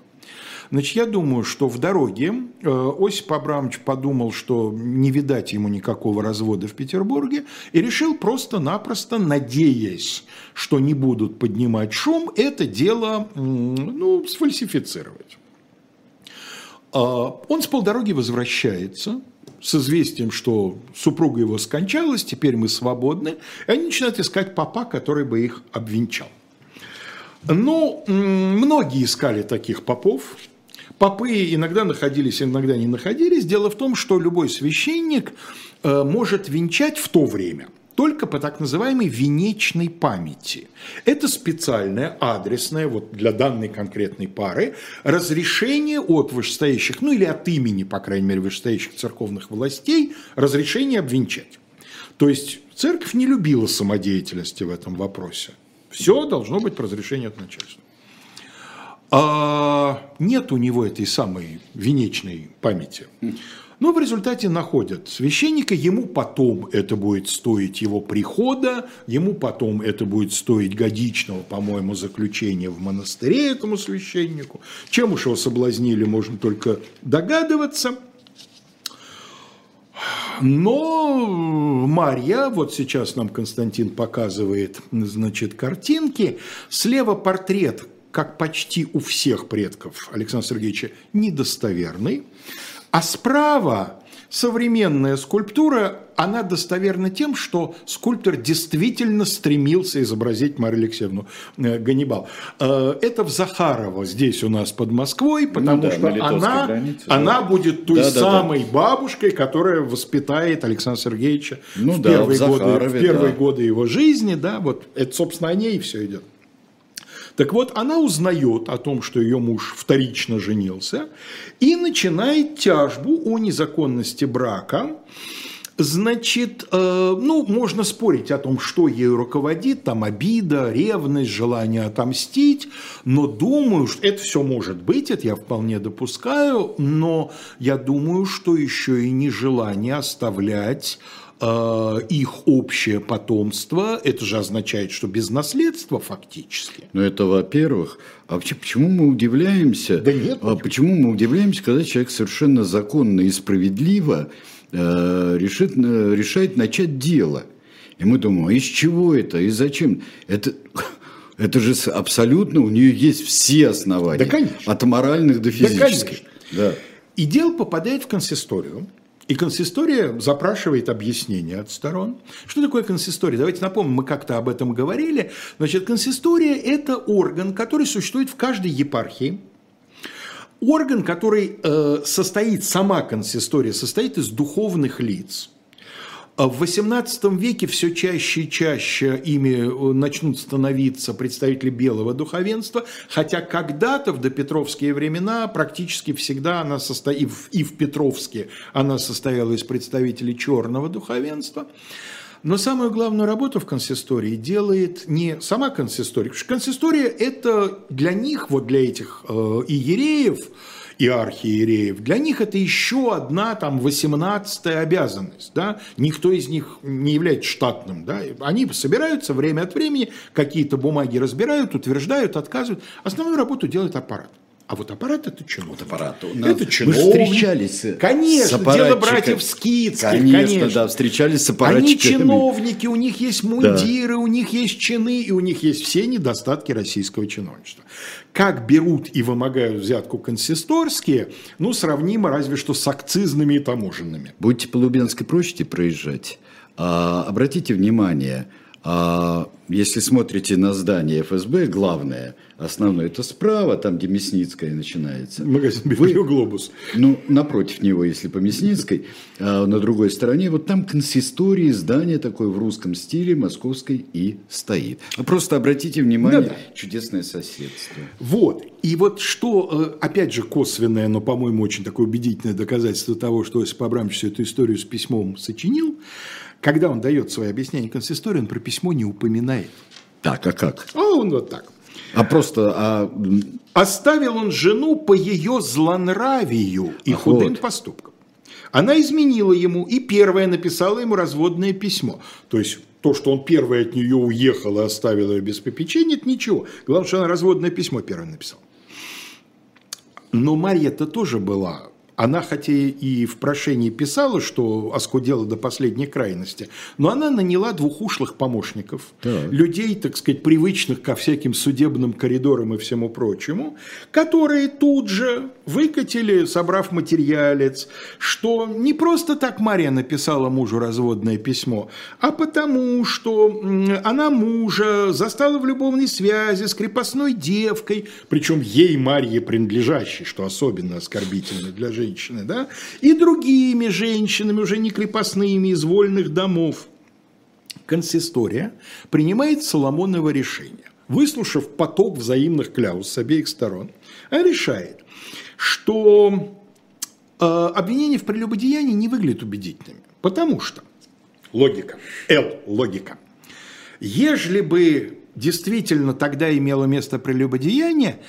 Speaker 2: Значит, я думаю, что в дороге э, Осип Абрамович подумал, что не видать ему никакого развода в Петербурге, и решил просто-напросто, надеясь, что не будут поднимать шум, это дело ну, сфальсифицировать. А, Он с полдороги возвращается с известием, что супруга его скончалась, теперь мы свободны, и они начинают искать папа, который бы их обвенчал. Ну, м, многие искали таких попов. Попы иногда находились, иногда не находились. Дело в том, что любой священник э, может венчать в то время только по так называемой венечной памяти. Это специальное, адресное, вот для данной конкретной пары, разрешение от вышестоящих, ну или от имени, по крайней мере, вышестоящих церковных властей, разрешение обвенчать. То есть церковь не любила самодеятельности в этом вопросе. Все должно быть по разрешению от начальства. А нет у него этой самой венечной памяти. Но в результате находят священника, ему потом это будет стоить его прихода, ему потом это будет стоить годичного, по-моему, заключения в монастыре этому священнику. Чем уж его соблазнили, можно только догадываться. Но Марья, вот сейчас нам Константин показывает, значит, картинки. Слева портрет, как почти у всех предков Александра Сергеевича, недостоверный. А справа современная скульптура, она достоверна тем, что скульптор действительно стремился изобразить Марию Алексеевну э, Ганнибал. Э, Это в Захарово, здесь у нас под Москвой, потому
Speaker 1: да, на
Speaker 2: что она,
Speaker 1: границе, да.
Speaker 2: она будет той
Speaker 1: Да, да, да.
Speaker 2: самой бабушкой, которая воспитает Александра Сергеевича
Speaker 1: Ну
Speaker 2: в,
Speaker 1: да,
Speaker 2: первые
Speaker 1: в
Speaker 2: годы,
Speaker 1: Захарове,
Speaker 2: в первые
Speaker 1: да.
Speaker 2: годы его жизни. Да, вот это, собственно, о ней все идет. Так вот, она узнает о том, что ее муж вторично женился, и начинает тяжбу о незаконности брака. Значит, э, ну, можно спорить о том, что ею руководит, там обида, ревность, желание отомстить, но думаю, что это все может быть, это я вполне допускаю, но я думаю, что еще и нежелание оставлять их общее потомство, это же означает, что без наследства фактически.
Speaker 1: Ну, это во-первых. А почему мы удивляемся?
Speaker 2: Да нет,
Speaker 1: а почему мы удивляемся, когда человек совершенно законно и справедливо э, решит, э, решает начать дело? И мы думаем, а из чего это, и зачем? Это, это же абсолютно, у нее есть все основания.
Speaker 2: Да, конечно.
Speaker 1: От моральных до физических.
Speaker 2: конечно.
Speaker 1: Да.
Speaker 2: И дело попадает в консисторию, и консистория запрашивает объяснение от сторон. Что такое консистория? Давайте напомним, мы как-то об этом говорили. Значит, консистория – это орган, который существует в каждой епархии. Орган, который э, состоит, сама консистория состоит из духовных лиц. А В XVIII веке все чаще и чаще ими э, начнут становиться представители белого духовенства, хотя когда-то в допетровские времена практически всегда она в, и в Петровске она состояла из представителей черного духовенства. Но самую главную работу в консистории делает не сама консистория, потому что консистория – это для них, вот для этих э, иереев, и архиереев, для них это еще одна там 18 обязанность. Да? Никто из них не является штатным. Да? Они собираются время от времени, какие-то бумаги разбирают, утверждают, отказывают. Основную работу делает аппарат. А вот аппарат это чиновник.
Speaker 1: аппарат. У
Speaker 2: Это
Speaker 1: нас-
Speaker 2: чиновник.
Speaker 1: Вы встречались
Speaker 2: Конечно,
Speaker 1: с
Speaker 2: дело братьев Скидских,
Speaker 1: Конечно,
Speaker 2: конечно.
Speaker 1: да, встречались с
Speaker 2: Они
Speaker 1: аппаратчиками.
Speaker 2: чиновники, у них есть мундиры, у них есть чины, и у них есть все недостатки российского чиновничества. Как берут и вымогают взятку консисторские, ну, сравнимо разве что с акцизными и таможенными.
Speaker 1: Будете по Лубенской площади проезжать, а, обратите внимание, а, если смотрите на здание ФСБ, главное, основное, это справа, там, где Мясницкая начинается.
Speaker 2: Магазин
Speaker 1: Вы-
Speaker 2: «Библиоглобус».
Speaker 1: Ну, напротив него, если по Мясницкой, а на другой стороне, вот там консистории, здание такое в русском стиле, московской и стоит. А Просто обратите внимание,
Speaker 2: Да-да.
Speaker 1: чудесное соседство.
Speaker 2: Вот. И вот что, э, опять же, косвенное, но, по-моему, очень такое убедительное доказательство того, что Осип Абрамович всю эту историю с письмом сочинил, когда он дает свое объяснение консистории, он про письмо не упоминает.
Speaker 1: Так, а как?
Speaker 2: А он вот так.
Speaker 1: А просто, а,
Speaker 2: Оставил он жену по ее злонравию и
Speaker 1: Ах,
Speaker 2: худым
Speaker 1: вот.
Speaker 2: поступкам. Она изменила ему и первая написала ему разводное письмо. То есть то, что он первый от нее уехал и оставил ее без попечения, это ничего. Главное, что она разводное письмо первое написала. Но Марья-то тоже была. Она хотя и в прошении писала, что оскудела до последней крайности, но она наняла двух ушлых помощников,
Speaker 1: Так.
Speaker 2: людей, так сказать, привычных ко всяким судебным коридорам и всему прочему, которые тут же выкатили, собрав материалец, что не просто так Мария написала мужу разводное письмо, а потому, что она мужа застала в любовной связи с крепостной девкой, причем ей, Марье, принадлежащей, что особенно оскорбительно для женщины, да, и другими женщинами, уже не крепостными, из вольных домов консистория принимает Соломоново решение. Выслушав поток взаимных кляус с обеих сторон, она решает, что э, обвинения в прелюбодеянии не выглядят убедительными. Потому что, логика, Л, логика, ежели бы действительно тогда имело место прелюбодеяние,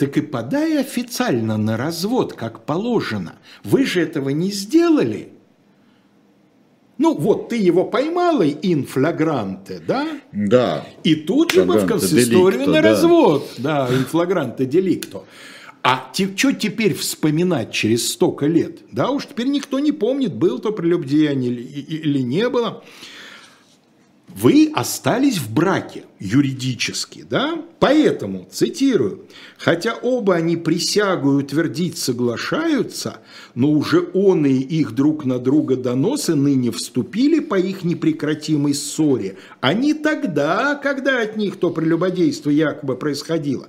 Speaker 2: так и подай официально на развод, как положено. Вы же этого не сделали. Ну вот, ты его поймала инфлагранте, да?
Speaker 1: да,
Speaker 2: И тут же бы в консисторию
Speaker 1: деликто,
Speaker 2: на
Speaker 1: да.
Speaker 2: развод. Да, инфлагранте деликто. А что теперь вспоминать через столько лет? Да уж теперь никто не помнит, был то прелюбдеяние или, или не было. Вы остались в браке юридически, да? Поэтому, цитирую, хотя оба они присягу утвердить соглашаются, но уже он и их друг на друга доносы ныне вступили по их непрекратимой ссоре, а не тогда, когда от них то прелюбодейство якобы происходило,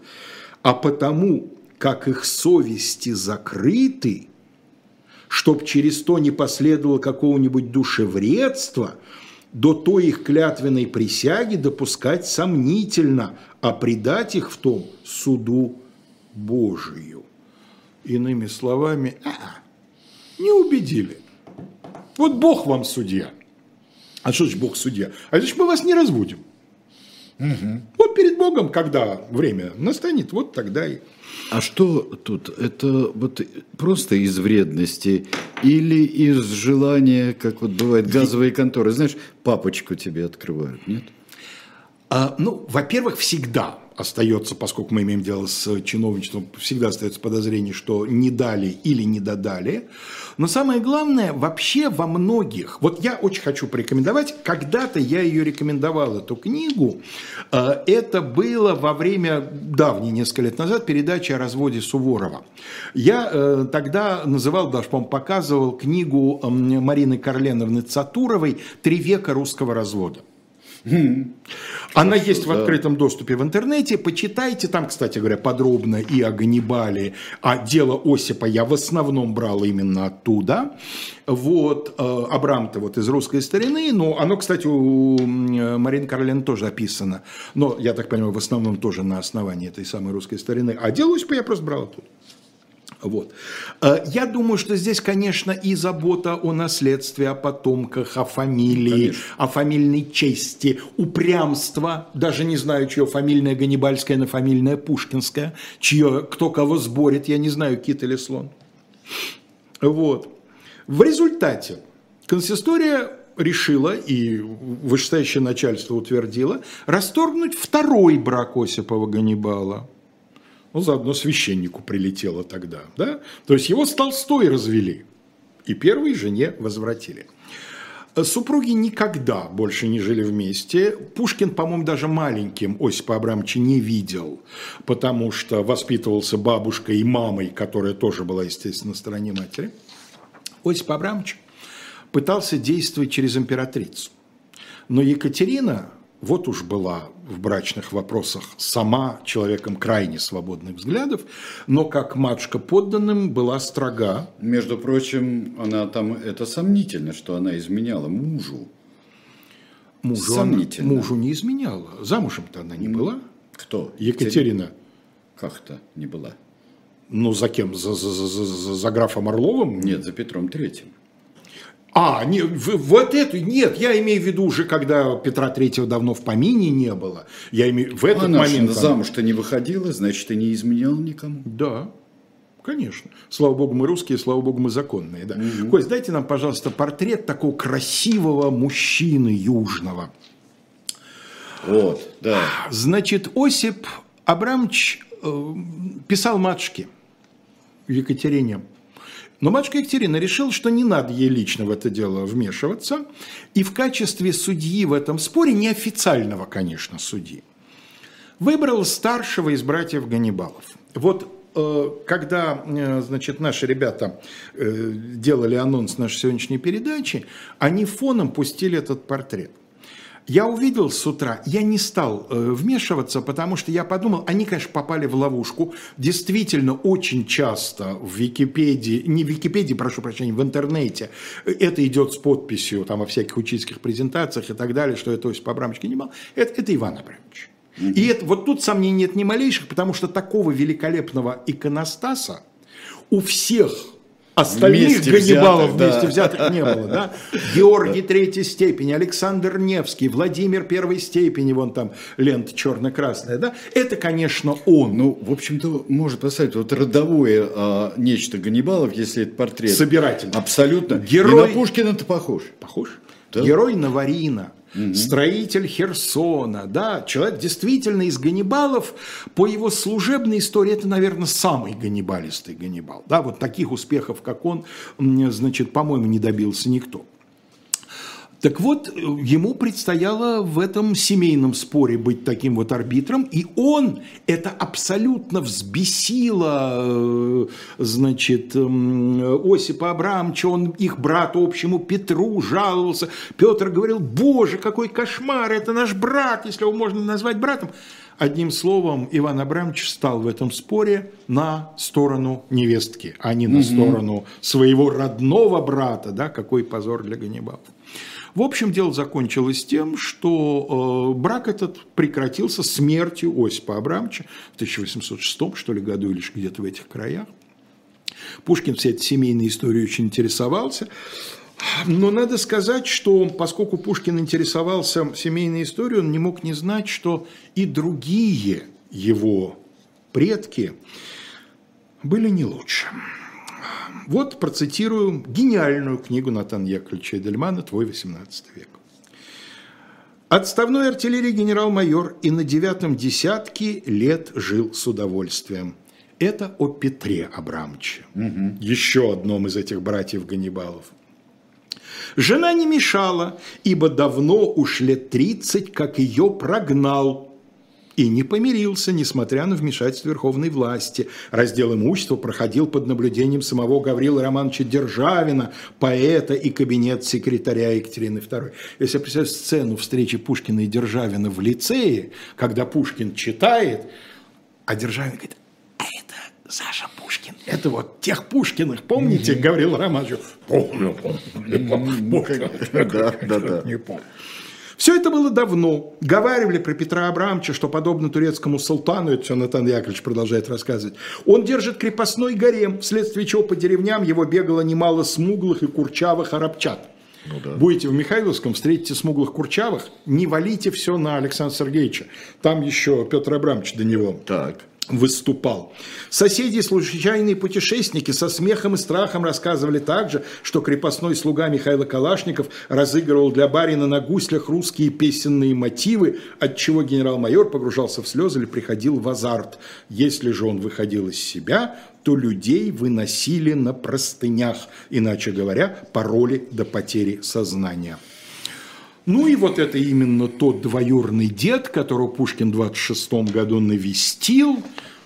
Speaker 2: а потому, как их совести закрыты, чтоб через то не последовало какого-нибудь душевредства, до той их клятвенной присяги допускать сомнительно, а предать их в том суду Божию. Иными словами, а, не убедили. Вот Бог вам судья. А что значит Бог судья? А значит, мы вас не разводим. Вот перед Богом, когда время настанет, вот тогда и...
Speaker 1: А что тут? Это вот просто из вредности или из желания, как вот бывает газовые конторы, знаешь, папочку тебе открывают, нет?
Speaker 2: А, ну, во-первых, всегда остается, поскольку мы имеем дело с чиновничеством, всегда остается подозрение, что не дали или не додали. Но самое главное, вообще во многих, вот я очень хочу порекомендовать, когда-то я ее рекомендовал, эту книгу, Э, это было во время, давней, несколько лет назад, передачи о разводе Суворова. Я э, тогда называл, даже, по-моему, показывал книгу Марины Карленовны Цатуровой «Три века русского развода». Она есть в
Speaker 1: да.
Speaker 2: открытом доступе в интернете. Почитайте. Там, кстати говоря, подробно и о Ганнибале. А дело Осипа я в основном брал именно оттуда. Вот. э, Абрам-то вот из русской старины. Но оно, кстати, у м, Марины Карлен тоже описано. Но, я так понимаю, в основном тоже на основании этой самой русской старины. А дело Осипа я просто брал оттуда. Вот. Э, Я думаю, что здесь, конечно, и забота о наследстве, о потомках, о фамилии,
Speaker 1: Конечно.
Speaker 2: о фамильной чести, упрямство, даже не знаю, чье фамильное Ганнибальское, на фамильное Пушкинское, чье, кто кого сборит, я не знаю, кит или слон. Вот. В результате консистория решила, и вышестоящее начальство утвердило, расторгнуть второй брак Осипова Ганнибала. Ну, заодно священнику прилетело тогда, да? То есть его с Толстой развели, и первой жене возвратили. Супруги никогда больше не жили вместе. Пушкин, по-моему, даже маленьким Осипа Абрамовича не видел, потому что воспитывался бабушкой и мамой, которая тоже была, естественно, на стороне матери. Осип Абрамович пытался действовать через императрицу. Но Екатерина, вот уж была в брачных вопросах сама человеком крайне свободных взглядов, но как матушка подданным была строга.
Speaker 1: Между прочим, она там, это сомнительно, что она изменяла мужу.
Speaker 2: Мужу, она-
Speaker 1: Сомнительно.
Speaker 2: мужу не изменяла. Замужем-то она не была.
Speaker 1: Кто?
Speaker 2: Екатерина.
Speaker 1: Как-то не была.
Speaker 2: Ну, за кем? За, за, за- за- за графом Орловым?
Speaker 1: Нет, за Петром Третьим.
Speaker 2: А, не, вот эту, нет, я имею в виду уже, когда Петра Третьего давно в помине не было. Я имею в этот
Speaker 1: Она
Speaker 2: момент.
Speaker 1: замуж-то не выходила, значит, и не изменял никому.
Speaker 2: Да, конечно. Слава богу, мы русские, слава богу, мы законные. Да. Кость, дайте нам, пожалуйста, портрет такого красивого мужчины южного.
Speaker 1: Вот, да.
Speaker 2: Значит, Осип Абрамович э, писал матушке Екатерине. Но матушка Екатерина решила, что не надо ей лично в это дело вмешиваться. И в качестве судьи в этом споре, неофициального, конечно, судьи, выбрал старшего из братьев Ганнибалов. Вот э, когда, э, значит, наши ребята э, делали анонс нашей сегодняшней передачи, они фоном пустили этот портрет. Я увидел с утра, я не стал э, вмешиваться, потому что я подумал, они, конечно, попали в ловушку. Действительно, очень часто в Википедии, не в Википедии, прошу прощения, в интернете, э, это идет с подписью там, во всяких учительских презентациях и так далее, что это Осип Абрамович Ганнибал. Это, это Иван Абрамович. И это, вот тут сомнений нет ни малейших, потому что такого великолепного иконостаса у всех остальных
Speaker 1: Вместе
Speaker 2: Ганнибалов
Speaker 1: взятых, да.
Speaker 2: вместе взятых не было. Да? Георгий третьей степени, Александр Невский, Владимир первой степени, вон там лента черно-красная. Да? Это, конечно, он.
Speaker 1: Ну, в общем-то, может поставить вот родовое а, нечто Ганнибалов, если это портрет.
Speaker 2: Собирательный.
Speaker 1: Абсолютно.
Speaker 2: Герой-
Speaker 1: И на Пушкина-то похож.
Speaker 2: Похож?
Speaker 1: Да.
Speaker 2: Герой Наварина, строитель Херсона, да, человек действительно из Ганнибалов, по его служебной истории, это, наверное, самый ганнибалистый Ганнибал, да, вот таких успехов, как он, значит, по-моему, не добился никто. Так вот, э, ему предстояло в этом семейном споре быть таким вот арбитром, и он это абсолютно взбесило, э, значит, м, Осипа Абрамовича, он их брату общему Петру жаловался. Петр говорил, боже, какой кошмар, это наш брат, если его можно назвать братом. Одним словом, Иван Абрамович встал в этом споре на сторону невестки, а не на сторону своего родного брата, да, какой позор для Ганнибалов. В общем, дело закончилось тем, что э, брак этот прекратился смертью Осипа Абрамовича в 1806 что ли, году или где-то в этих краях. Пушкин всей этой семейной историей очень интересовался. Но надо сказать, что поскольку Пушкин интересовался семейной историей, он не мог не знать, что и другие его предки были не лучше. Вот процитирую гениальную книгу Натана Яковлевича Эдельмана «Твой 18 век». Отставной артиллерии генерал-майор и на девятом десятке лет жил с удовольствием. Это о Петре Абрамовиче, еще одном из этих братьев Ганнибалов. Жена не мешала, ибо давно уж лет тридцать, как ее прогнал, и не помирился, несмотря на вмешательство верховной власти. Раздел имущества проходил под наблюдением самого Гаврила Романовича Державина, поэта и кабинет секретаря Екатерины II. Если я представляю сцену встречи Пушкина и Державина в лицее, когда Пушкин читает, а Державин говорит, а это Саша Пушкин. Это вот тех Пушкиных, помните, Гаврил Романович? Помню, помню, помню.
Speaker 1: Да, да, да.
Speaker 2: Не помню. Все это было давно. Говаривали про Петра Абрамовича, что подобно турецкому султану, это все Натан Яковлевич продолжает рассказывать, он держит крепостной гарем, вследствие чего по деревням его бегало немало смуглых и курчавых арабчат. Будете в Михайловском, встретите смуглых курчавых, не валите все на Александра Сергеевича. Там еще Петр Абрамович до него
Speaker 1: Так.
Speaker 2: Выступал. Соседи и случайные путешественники со смехом и страхом рассказывали также, что крепостной слуга Михаила Калашников разыгрывал для барина на гуслях русские песенные мотивы, от чего генерал-майор погружался в слезы или приходил в азарт. Если же он выходил из себя, то людей выносили на простынях, иначе говоря, пароли до потери сознания. Ну и вот это именно тот двоюрный дед, которого Пушкин в 26 году навестил,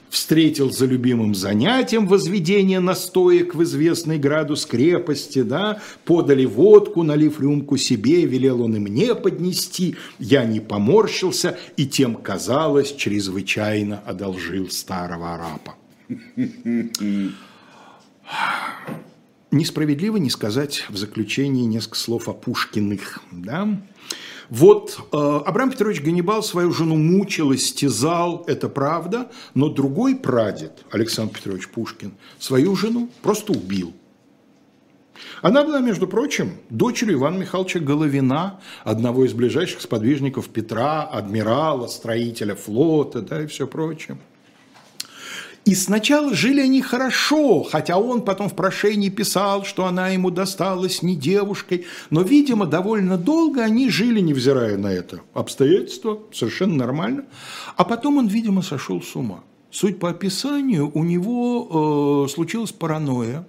Speaker 2: встретил за любимым занятием возведение настоек в известный градус крепости, да, подали водку, налив рюмку себе, велел он и мне поднести, я не поморщился, и тем, казалось, чрезвычайно одолжил старого арапа. Несправедливо не сказать в заключении несколько слов о Пушкиных. Да? Вот э, Абрам Петрович Ганнибал свою жену мучил, истязал, это правда, но другой прадед, Александр Петрович Пушкин, свою жену просто убил. Она была, между прочим, дочерью Ивана Михайловича Головина, одного из ближайших сподвижников Петра, адмирала, строителя флота, да, и все прочее. И сначала жили они хорошо, хотя он потом в прошении писал, что она ему досталась не девушкой, но, видимо, довольно долго они жили, невзирая на это обстоятельство, совершенно нормально. А потом он, видимо, сошел с ума. Суть по описанию, у него э, случилась паранойя,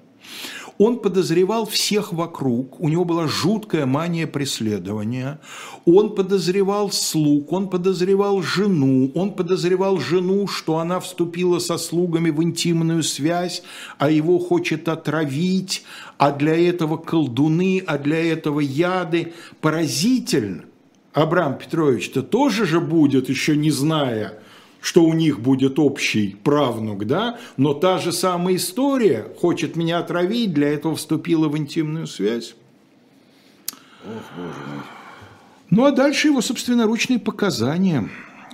Speaker 2: он подозревал всех вокруг, у него была жуткая мания преследования, он подозревал слуг, он подозревал жену, он подозревал жену, что она вступила со слугами в интимную связь, а его хочет отравить, а для этого колдуны, а для этого яды. Поразительно. Абрам Петрович-то тоже же будет, еще не зная, что у них будет общий правнук, да, но та же самая история хочет меня отравить, для этого вступила в интимную связь. Ох, боже мой. Ну а дальше его собственноручные показания.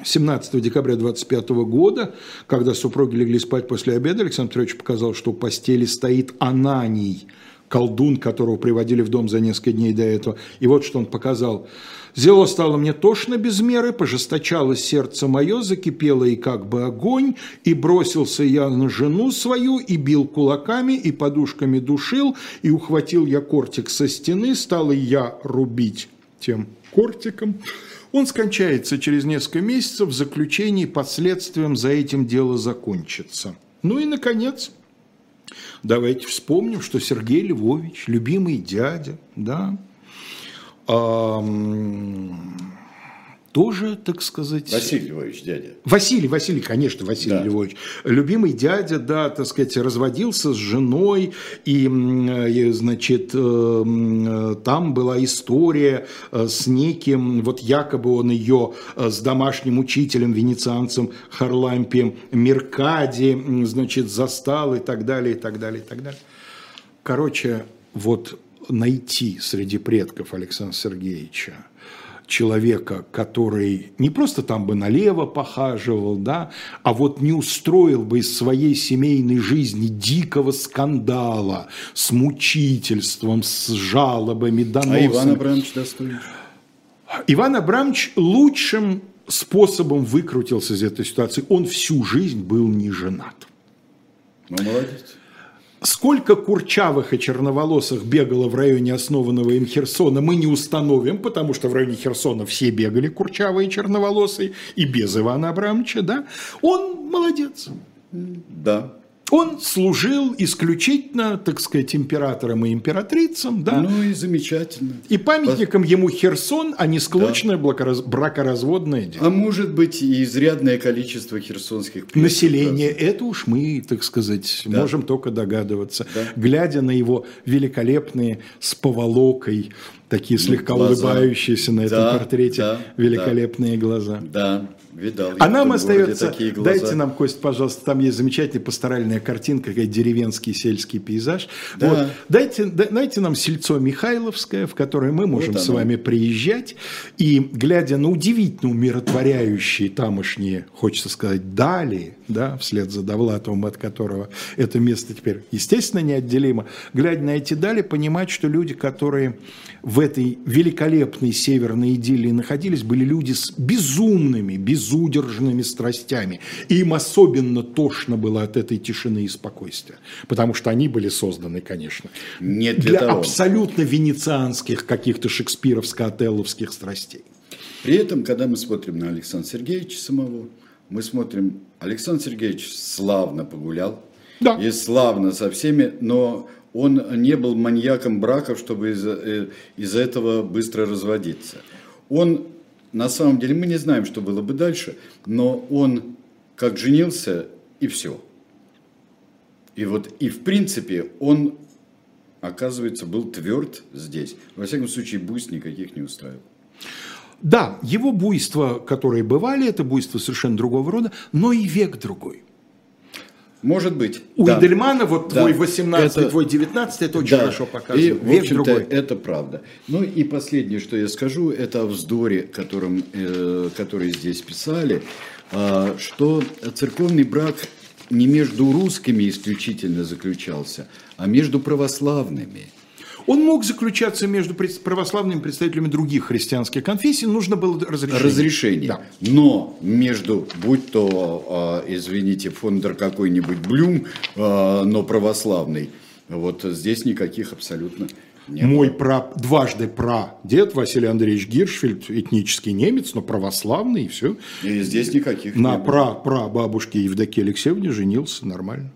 Speaker 2: 17 декабря 25 года, когда супруги легли спать после обеда, Александр Петрович показал, что у постели стоит Ананий, колдун, которого приводили в дом за несколько дней до этого. И вот что он показал. Зело стало мне тошно без меры, пожесточалось сердце мое, закипело и как бы огонь, и бросился я на жену свою, и бил кулаками, и подушками душил, и ухватил я кортик со стены, стал я рубить тем кортиком. Он скончается через несколько месяцев, в заключении последствием за этим дело закончится. Ну и, наконец, давайте вспомним, что Сергей Львович, любимый дядя, да, тоже, так сказать...
Speaker 1: Василий Львович, дядя.
Speaker 2: Василий, Василий, конечно, Василий да. Львович. Любимый дядя, да, так сказать, разводился с женой, и, и значит, э, там была история э, с неким, вот якобы он ее э, с домашним учителем, венецианцем Харлампием Меркади, значит, застал и так далее, и так далее, и так далее. Короче, вот найти среди предков Александра Сергеевича человека, который не просто там бы налево похаживал, да, а вот не устроил бы из своей семейной жизни дикого скандала с мучительством, с жалобами, доносами.
Speaker 1: А Иван Абрамович Достоевич?
Speaker 2: Иван Абрамович лучшим способом выкрутился из этой ситуации. Он всю жизнь был не женат.
Speaker 1: Ну, молодец.
Speaker 2: Сколько курчавых и черноволосых бегало в районе основанного им Херсона, мы не установим, потому что в районе Херсона все бегали курчавые и черноволосые, и без Ивана Абрамовича, да? Он молодец.
Speaker 1: Да.
Speaker 2: Он служил исключительно, так сказать, императором и императрицам, да.
Speaker 1: Ну и замечательно.
Speaker 2: И памятником ему Херсон, а не склочное да. бракоразводное дело.
Speaker 1: А может быть и изрядное количество херсонских
Speaker 2: Население, это уж мы, так сказать, да. можем только догадываться. Да. Глядя на его великолепные с поволокой, такие ну, слегка глаза. улыбающиеся на этом да, портрете, да, великолепные
Speaker 1: да.
Speaker 2: глаза.
Speaker 1: Да, видал.
Speaker 2: А нам остается, дайте нам, Кость, пожалуйста, там есть замечательная пасторальная картинка, какая деревенский сельский пейзаж. Да. Вот, дайте, дайте нам сельцо Михайловское, в которое мы можем вот с вами приезжать, и глядя на удивительно умиротворяющие тамошние, хочется сказать, дали, да, вслед за Довлатовым, от которого это место теперь, естественно, неотделимо, глядя на эти дали, понимать, что люди, которые в этой великолепной северной идиллии находились, были люди с безумными, безудержными страстями. И им особенно тошно было от этой тишины и спокойствия. Потому что они были созданы, конечно,
Speaker 1: Не для,
Speaker 2: для
Speaker 1: того.
Speaker 2: абсолютно венецианских каких-то шекспировско-отелловских страстей.
Speaker 1: При этом, когда мы смотрим на Александра Сергеевича самого, мы смотрим, Александр Сергеевич славно погулял, да. и славно со всеми, но он не был маньяком браков, чтобы из-за э, из этого быстро разводиться. Он, на самом деле, мы не знаем, что было бы дальше, но он как женился, и все. И вот, и в принципе, он, оказывается, был тверд здесь. Во всяком случае, буйств никаких не устраивал.
Speaker 2: Да, его буйства, которые бывали, это буйство совершенно другого рода, но и век другой.
Speaker 1: Может быть.
Speaker 2: У да. Эдельмана вот да. твой 18 это... твой 19 это очень да. хорошо показывает.
Speaker 1: И, в Век другой. это правда. Ну и последнее, что я скажу, это о вздоре, которым, э, который здесь писали, э, что церковный брак не между русскими исключительно заключался, а между православными.
Speaker 2: Он мог заключаться между православными представителями других христианских конфессий, нужно было разрешение.
Speaker 1: разрешение.
Speaker 2: Да.
Speaker 1: Но между, будь то, э, извините, фондер какой-нибудь Блюм, э, но православный, вот здесь никаких абсолютно нет.
Speaker 2: Мой пра, дважды прадед Василий Андреевич Гиршфельд, этнический немец, но православный, и все.
Speaker 1: И здесь никаких
Speaker 2: На
Speaker 1: не было.
Speaker 2: пра, прабабушке Евдокии Алексеевне женился нормально.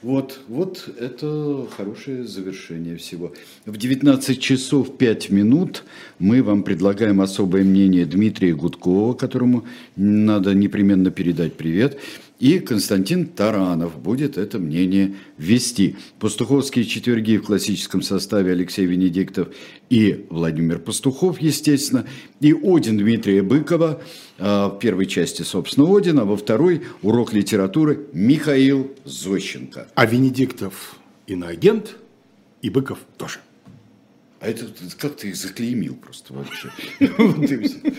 Speaker 1: Вот, вот это хорошее завершение всего. В 19 часов 5 минут мы вам предлагаем особое мнение Дмитрия Гудкова, которому надо непременно передать привет. И Константин Таранов будет это мнение вести. Пастуховские четверги в классическом составе Алексей Венедиктов и Владимир Пастухов, естественно. И Один Дмитрия Быкова а, в первой части, собственно, Один, а во второй урок литературы Михаил Зощенко.
Speaker 2: А Венедиктов иноагент, и Быков тоже.
Speaker 1: А это как ты их заклеймил просто вообще.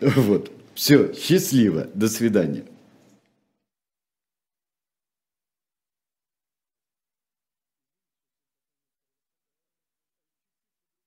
Speaker 1: Вот. Все, счастливо. До свидания.